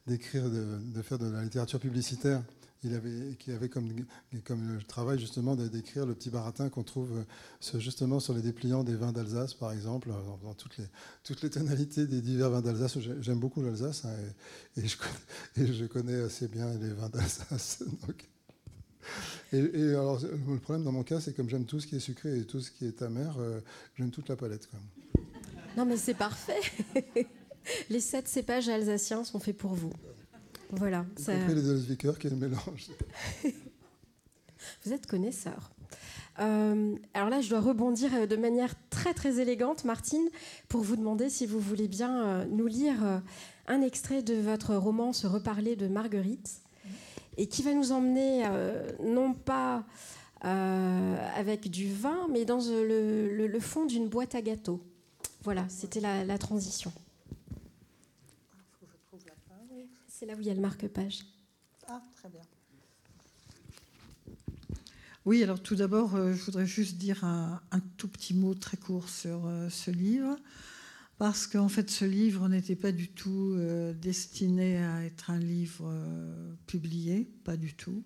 d'écrire, de, faire de la littérature publicitaire. Il avait, qui avait comme, travail justement d'écrire le petit baratin qu'on trouve euh, justement sur les dépliants des vins d'Alsace, par exemple, dans toutes les, tonalités des divers vins d'Alsace. J'aime beaucoup l'Alsace hein, et, je connais, assez bien les vins d'Alsace. Et, alors, le problème dans mon cas, c'est comme j'aime tout ce qui est sucré et tout ce qui est amer, euh, j'aime toute la palette. Non, mais c'est parfait. les sept cépages alsaciens sont faits pour vous. Voilà. Y ça... les Olsviker qui est le mélange. vous êtes connaisseur. Euh, alors là, je dois rebondir euh, de manière très très élégante, Martine, pour vous demander si vous voulez bien euh, nous lire un extrait de votre roman Se reparler de Marguerite, et qui va nous emmener non pas avec du vin, mais dans le, fond d'une boîte à gâteaux. Voilà, c'était la transition. C'est là où il y a le marque-page. Ah, très bien. Oui, alors tout d'abord, euh, je voudrais juste dire un, tout petit mot très court sur euh, ce livre, parce qu'en fait, ce livre n'était pas du tout euh, destiné à être un livre publié, pas du tout.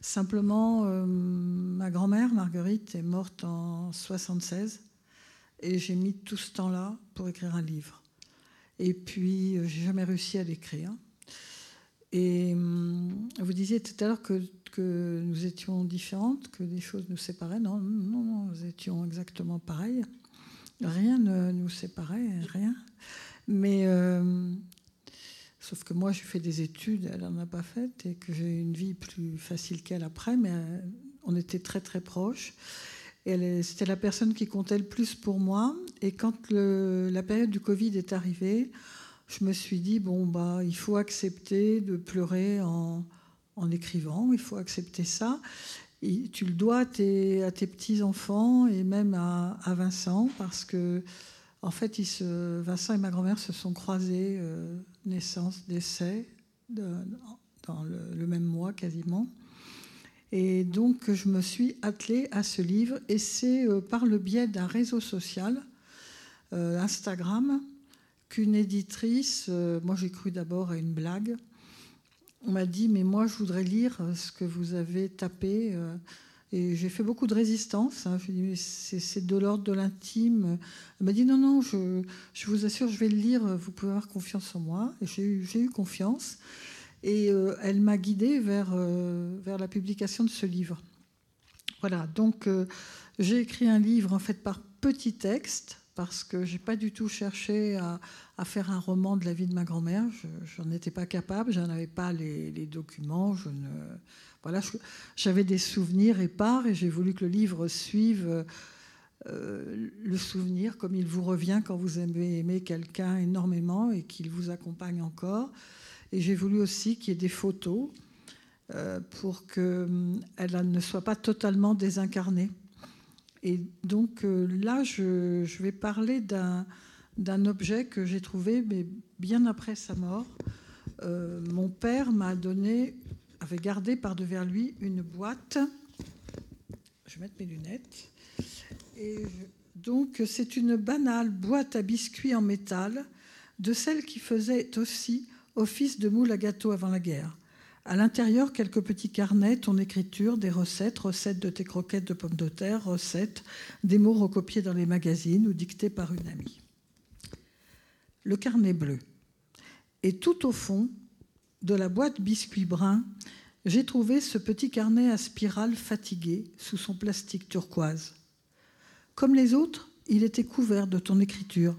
Simplement, ma grand-mère, Marguerite, est morte en 76, et j'ai mis tout ce temps-là pour écrire un livre. Et puis, j'ai jamais réussi à l'écrire. Et hum, vous disiez tout à l'heure que, nous étions différentes, que des choses nous séparaient. Non, non, nous étions exactement pareilles. Rien ne nous séparait, rien. Mais euh, sauf que moi, j'ai fait des études, elle n'en a pas fait, et que j'ai une vie plus facile qu'elle après, mais euh, on était très très proches. C'était la personne qui comptait le plus pour moi. Et quand la période du Covid est arrivée, je me suis dit, bon, bah, il faut accepter de pleurer en, écrivant, il faut accepter ça. Tu le dois à tes, petits-enfants et même à, Vincent, parce que, en fait, Vincent et ma grand-mère se sont croisés, euh, naissance, décès, dans le, même mois quasiment. Et donc, je me suis attelée à ce livre, et c'est euh, par le biais d'un réseau social, euh, Instagram, qu'une éditrice, euh, moi j'ai cru d'abord à une blague, m'a dit mais moi je voudrais lire ce que vous avez tapé et j'ai fait beaucoup de résistance. Hein. Je dit c'est de l'ordre de l'intime. Elle m'a dit non non je, vous assure je vais le lire, vous pouvez avoir confiance en moi. Et j'ai eu, confiance et euh, elle m'a guidée vers, vers la publication de ce livre. Voilà donc j'ai écrit un livre en fait par petits textes parce que j'ai pas du tout cherché à, faire un roman de la vie de ma grand-mère. Je n'en étais pas capable, je n'avais pas les, documents. Je ne, voilà, j'avais des souvenirs épars et j'ai voulu que le livre suive euh, le souvenir comme il vous revient quand vous aimez aimer quelqu'un énormément et qu'il vous accompagne encore. Et j'ai voulu aussi qu'il y ait des photos. pour qu'elle ne soit pas totalement désincarnée. Et donc là, je, vais parler d'un objet que j'ai trouvé mais bien après sa mort. mon père m'a donné, avait gardé par devers lui une boîte. Je vais mettre mes lunettes. Et donc, c'est une banale boîte à biscuits en métal de celle qui faisait aussi office de moule à gâteau avant la guerre. À l'intérieur, quelques petits carnets, ton écriture, des recettes, recettes de tes croquettes de pommes de terre, recettes, des mots recopiés dans les magazines ou dictés par une amie. Le carnet bleu. Et tout au fond de la boîte biscuit brun, j'ai trouvé ce petit carnet à spirale fatigué sous son plastique turquoise. Comme les autres, il était couvert de ton écriture,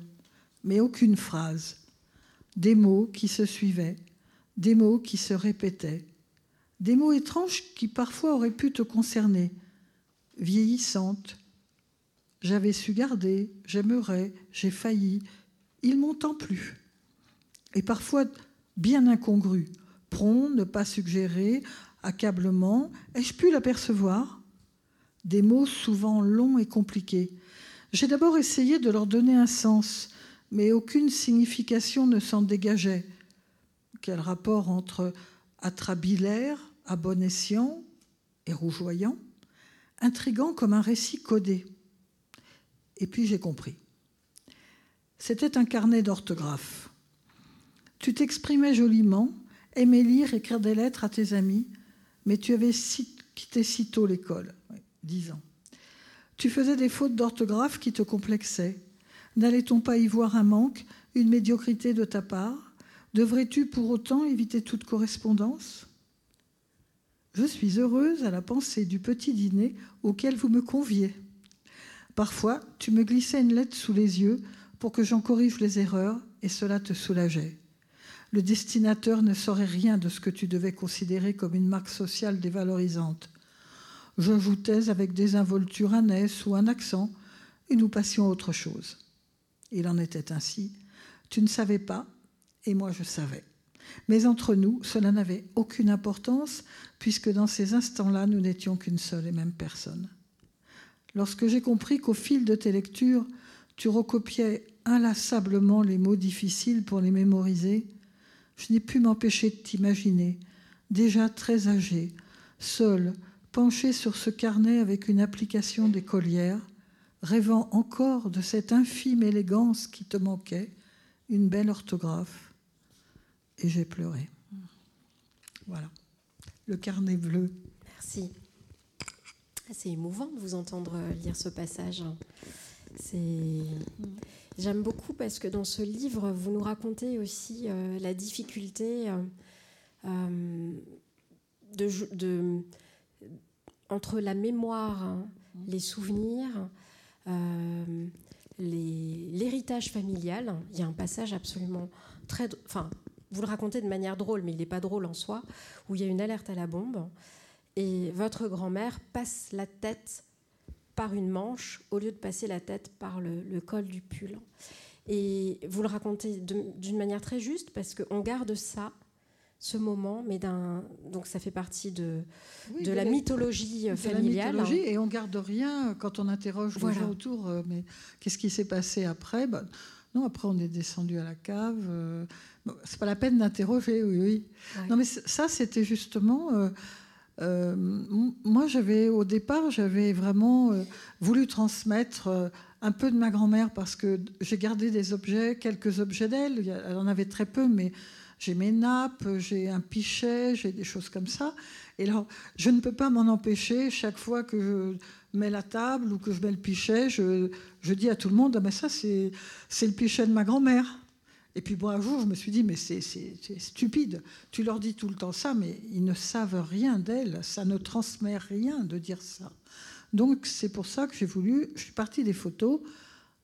mais aucune phrase. Des mots qui se suivaient, des mots qui se répétaient, des mots étranges qui parfois auraient pu te concerner. Vieillissante, j'avais su garder, j'aimerais, j'ai failli, ils m'ont tant plu? Et parfois bien incongru, prompt, ne pas suggérer, accablement, ai-je pu l'apercevoir? Des mots souvent longs et compliqués. J'ai d'abord essayé de leur donner un sens, mais aucune signification ne s'en dégageait. Quel rapport entre atrabilaire, à bon escient et rougeoyant, intrigant comme un récit codé. Et puis j'ai compris. C'était un carnet d'orthographe. Tu t'exprimais joliment, aimais lire, écrire des lettres à tes amis, mais tu avais quitté sitôt l'école. 10 ans. Tu faisais des fautes d'orthographe qui te complexaient. N'allait-on pas y voir un manque, une médiocrité de ta part? Devrais-tu pour autant éviter toute correspondance? Je suis heureuse à la pensée du petit dîner auquel vous me conviez. Parfois, tu me glissais une lettre sous les yeux pour que j'en corrige les erreurs, et cela te soulageait. Le destinateur ne saurait rien de ce que tu devais considérer comme une marque sociale dévalorisante. Je joutais avec des involtures anesses ou un accent, et nous passions à autre chose. Il en était ainsi. Tu ne savais pas, et moi je savais. Mais entre nous, cela n'avait aucune importance, puisque dans ces instants-là, nous n'étions qu'une seule et même personne. Lorsque j'ai compris qu'au fil de tes lectures, tu recopiais inlassablement les mots difficiles pour les mémoriser, je n'ai pu m'empêcher de t'imaginer, déjà très âgé, seul, penché sur ce carnet avec une application d'écolière, rêvant encore de cette infime élégance qui te manquait, une belle orthographe. Et j'ai pleuré. Voilà. Le carnet bleu. Merci. C'est émouvant de vous entendre lire ce passage. J'aime beaucoup parce que dans ce livre, vous nous racontez aussi euh, la difficulté euh, euh, de, entre la mémoire, hein, les souvenirs, l'héritage familial. Il y a un passage absolument très. Enfin, vous le racontez de manière drôle, mais il n'est pas drôle en soi, où il y a une alerte à la bombe. Et votre grand-mère passe la tête par une manche au lieu de passer la tête par le col du pull. Et vous le racontez d'une manière très juste parce qu'on garde ça ce moment, mais d'un donc ça fait partie de, de, la, mythologie familiale. et on garde rien quand on interroge les gens autour. Euh, mais qu'est-ce qui s'est passé après? Bah, Non, après on est descendu à la cave. Euh, c'est pas la peine d'interroger, oui, oui. Non, mais ça c'était justement. Euh, moi, j'avais au départ, j'avais vraiment voulu transmettre un peu de ma grand-mère parce que j'ai gardé des objets, quelques objets d'elle. Elle en avait très peu, mais j'ai mes nappes, j'ai un pichet, j'ai des choses comme ça. Et alors, je ne peux pas m'en empêcher. Chaque fois que je mets la table ou que je mets le pichet, je, je dis à tout le monde, ah ben ça, c'est, c'est le pichet de ma grand-mère. Et puis bon, un jour, je me suis dit, mais c'est, c'est, stupide. Tu leur dis tout le temps ça, mais ils ne savent rien d'elle. Ça ne transmet rien de dire ça. Donc c'est pour ça que j'ai voulu, je suis partie des photos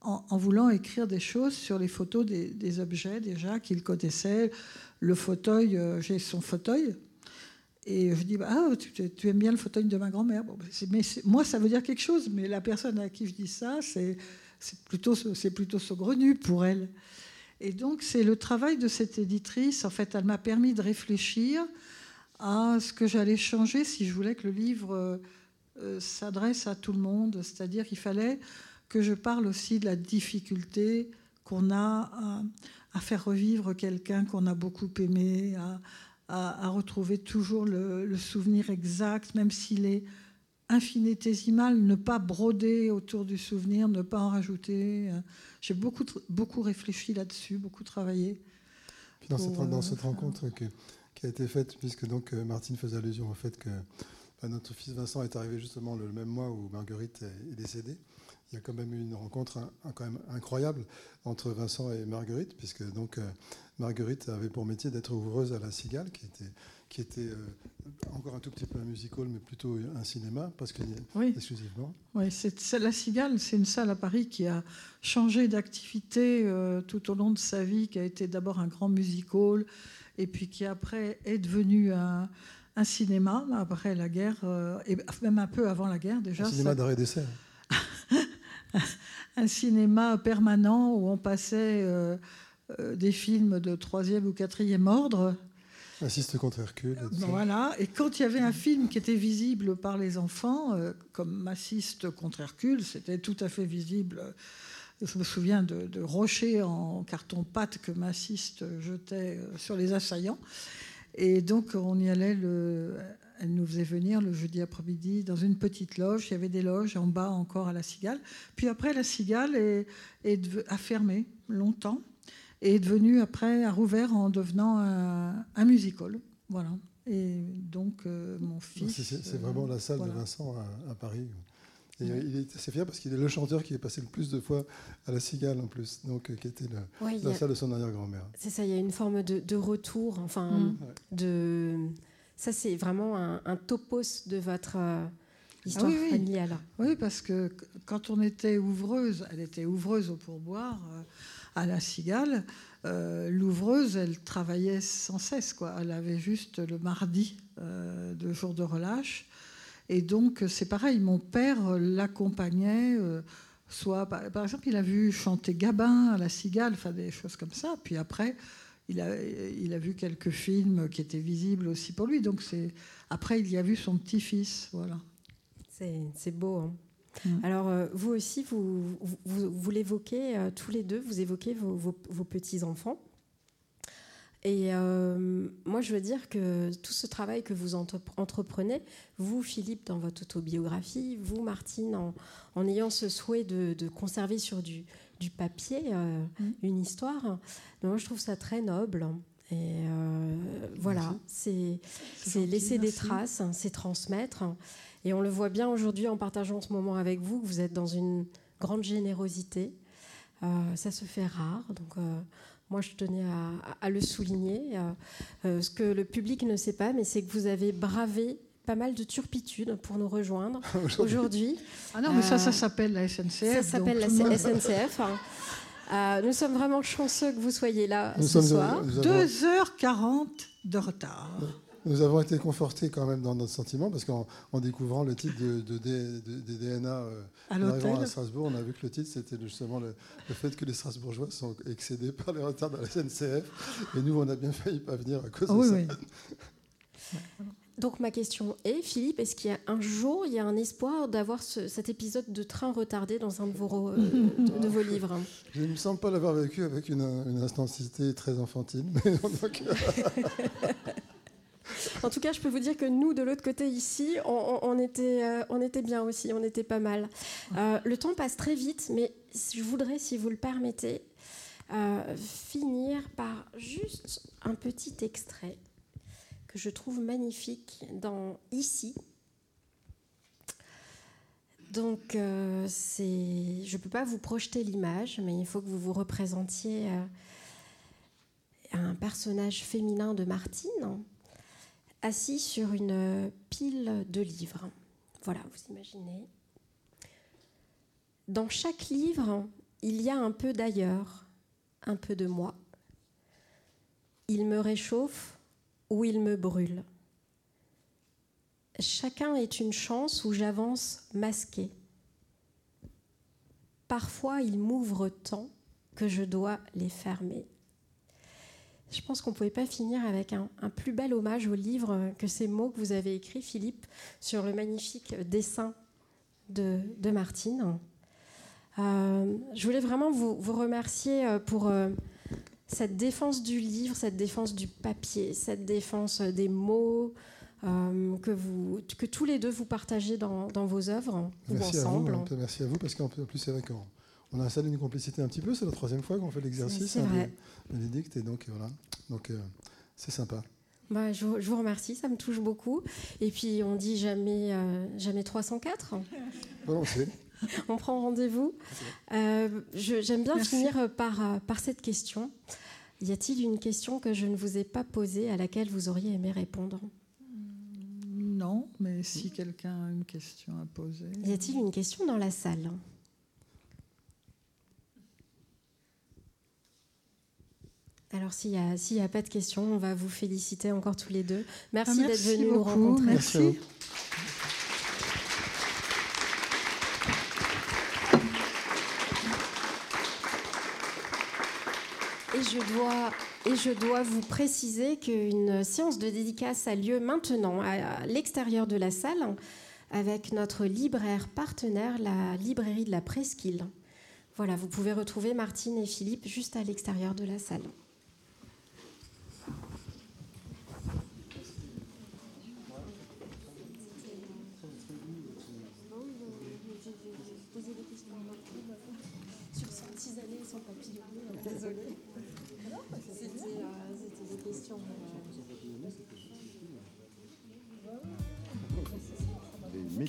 en, voulant écrire des choses sur les photos des, objets déjà qu'ils connaissaient, le fauteuil, euh, j'ai son fauteuil. Et je dis, bah, ah, tu, aimes bien le fauteuil de ma grand-mère. Bon, mais moi, ça veut dire quelque chose, mais la personne à qui je dis ça, c'est plutôt, plutôt saugrenu pour elle. Et donc, c'est le travail de cette éditrice. En fait, elle m'a permis de réfléchir à ce que j'allais changer si je voulais que le livre euh, s'adresse à tout le monde. C'est-à-dire qu'il fallait que je parle aussi de la difficulté qu'on a à, faire revivre quelqu'un qu'on a beaucoup aimé, à, retrouver toujours le, souvenir exact, même s'il est infinitésimal, ne pas broder autour du souvenir, ne pas en rajouter. J'ai beaucoup, beaucoup réfléchi là-dessus, beaucoup travaillé. dans, cette, euh, rencontre qui a été faite, puisque donc euh, Martine faisait allusion au fait que bah, notre fils Vincent est arrivé justement le même mois où Marguerite est décédée il y a quand même eu une rencontre quand même incroyable entre Vincent et Marguerite, puisque donc euh, Marguerite avait pour métier d'être ouvreuse à la Cigale, qui était, qui était euh, encore un tout petit peu un musical, mais plutôt un cinéma, parce que oui. exclusivement. Oui, c'est, la Cigale, c'est une salle à Paris qui a changé d'activité euh, tout au long de sa vie, qui a été d'abord un grand musical, et puis qui après est devenu un, un cinéma après la guerre, et même un peu avant la guerre déjà. Un cinéma d'arrêt d'essai. Un cinéma permanent où on passait euh, euh, des films de troisième ou quatrième ordre. Assiste contre Hercule. Voilà. Et quand il y avait un film qui était visible par les enfants, euh, comme Massiste contre Hercule, c'était tout à fait visible. Je me souviens de, de rochers en carton-pâte que Massiste jetait sur les assaillants. Et donc, on y allait le, elle nous faisait venir le jeudi après-midi dans une petite loge. Il y avait des loges en bas encore à la Cigale. Puis après, la Cigale est, a fermé longtemps et est devenue après, a rouvert en devenant un, un musical. Voilà. Et donc, euh, mon fils. C'est vraiment la salle de Vincent à, Paris. Et il est assez fier parce qu'il est le chanteur qui est passé le plus de fois à la Cigale en plus, donc euh, qui était la salle de son arrière-grand-mère. C'est ça, il y a une forme de, retour, enfin, mm. de ça, c'est vraiment un, topos de votre euh, histoire ah familiale. Oui, parce que quand on était ouvreuse, elle était ouvreuse au pourboire euh, à la Cigale. Euh, l'ouvreuse, elle travaillait sans cesse. Quoi. Elle avait juste le mardi de jour de relâche. Et donc, c'est pareil, mon père l'accompagnait. soit, par, exemple, il a vu chanter Gabin à la Cigale, enfin des choses comme ça. Puis après, il a, il a vu quelques films qui étaient visibles aussi pour lui. Donc c'est après, il y a vu son petit-fils. Voilà. C'est beau. Hein. Alors, euh, vous aussi, vous, vous, l'évoquez euh, tous les deux, vous évoquez vos, vos, petits-enfants. Et euh, moi, je veux dire que tout ce travail que vous entreprenez, vous, Philippe, dans votre autobiographie, vous, Martine, en, en ayant ce souhait de, de, conserver sur du, du papier euh, mm. une histoire. moi, je trouve ça très noble. Et euh, voilà, c'est laisser des traces, hein, c'est transmettre. Et on le voit bien aujourd'hui en partageant ce moment avec vous, que vous êtes dans une grande générosité. Euh, ça se fait rare. Donc, moi, je tenais à, le souligner. ce que le public ne sait pas, mais c'est que vous avez bravé pas mal de turpitudes pour nous rejoindre aujourd'hui. Ah non, mais ça, ça euh, s'appelle la SNCF. Ça s'appelle la SNCF. Hein. Euh, nous sommes vraiment chanceux que vous soyez là ce soir. 2h40 de retard. Nous avons été confortés quand même dans notre sentiment parce qu'en découvrant le titre de, des DNA euh, arrivant à Strasbourg, on a vu que le titre c'était justement le, fait que les Strasbourgeois sont excédés par les retards de la SNCF et nous on a bien failli pas venir à cause de ça. Oui. Donc ma question est, Philippe, est-ce qu'il y a un jour, il y a un espoir d'avoir cet épisode de train retardé dans un de vos, euh, de, vos livres? Je ne me sens pas l'avoir vécu avec une, intensité très enfantine. en tout cas, je peux vous dire que nous, de l'autre côté ici, on, était, euh, on était bien aussi, on était pas mal. Euh, le temps passe très vite, mais je voudrais, si vous le permettez, finir par juste un petit extrait je trouve magnifique dans Ici. Donc, euh, je ne peux pas vous projeter l'image, mais il faut que vous vous représentiez euh, un personnage féminin de Martine, assis sur une pile de livres. Voilà, vous imaginez. Dans chaque livre, il y a un peu d'ailleurs, un peu de moi. Il me réchauffe où il me brûle. Chacun est une chance où j'avance masqué. Parfois, il m'ouvre tant que je dois les fermer. Je pense qu'on ne pouvait pas finir avec un, plus bel hommage au livre que ces mots que vous avez écrits, Philippe, sur le magnifique dessin de, Martine. Euh, je voulais vraiment vous, remercier euh, pour euh, cette défense du livre, cette défense du papier, cette défense des mots que, vous, que tous les deux vous partagez dans, vos œuvres merci ensemble. À vous, merci à vous, parce qu'en plus, c'est vrai qu'on on a installé une complicité un petit peu. C'est la troisième fois qu'on fait l'exercice. Bénédicte, et donc voilà. Donc c'est sympa. Bah, je, vous remercie, ça me touche beaucoup. Et puis on dit jamais, euh, jamais 304. on prend rendez-vous. Euh, j'aime bien finir par, euh, par cette question. Y a-t-il une question que je ne vous ai pas posée à laquelle vous auriez aimé répondre? Non, mais si quelqu'un a une question à poser. Y a-t-il une question dans la salle? Alors, s'il n'y a, pas de questions, on va vous féliciter encore tous les deux. Merci, ah, d'être venus nous rencontrer. Merci. Et je, dois, vous préciser qu'une séance de dédicace a lieu maintenant à l'extérieur de la salle avec notre libraire partenaire, la librairie de la Presqu'île. Voilà, vous pouvez retrouver Martine et Philippe juste à l'extérieur de la salle.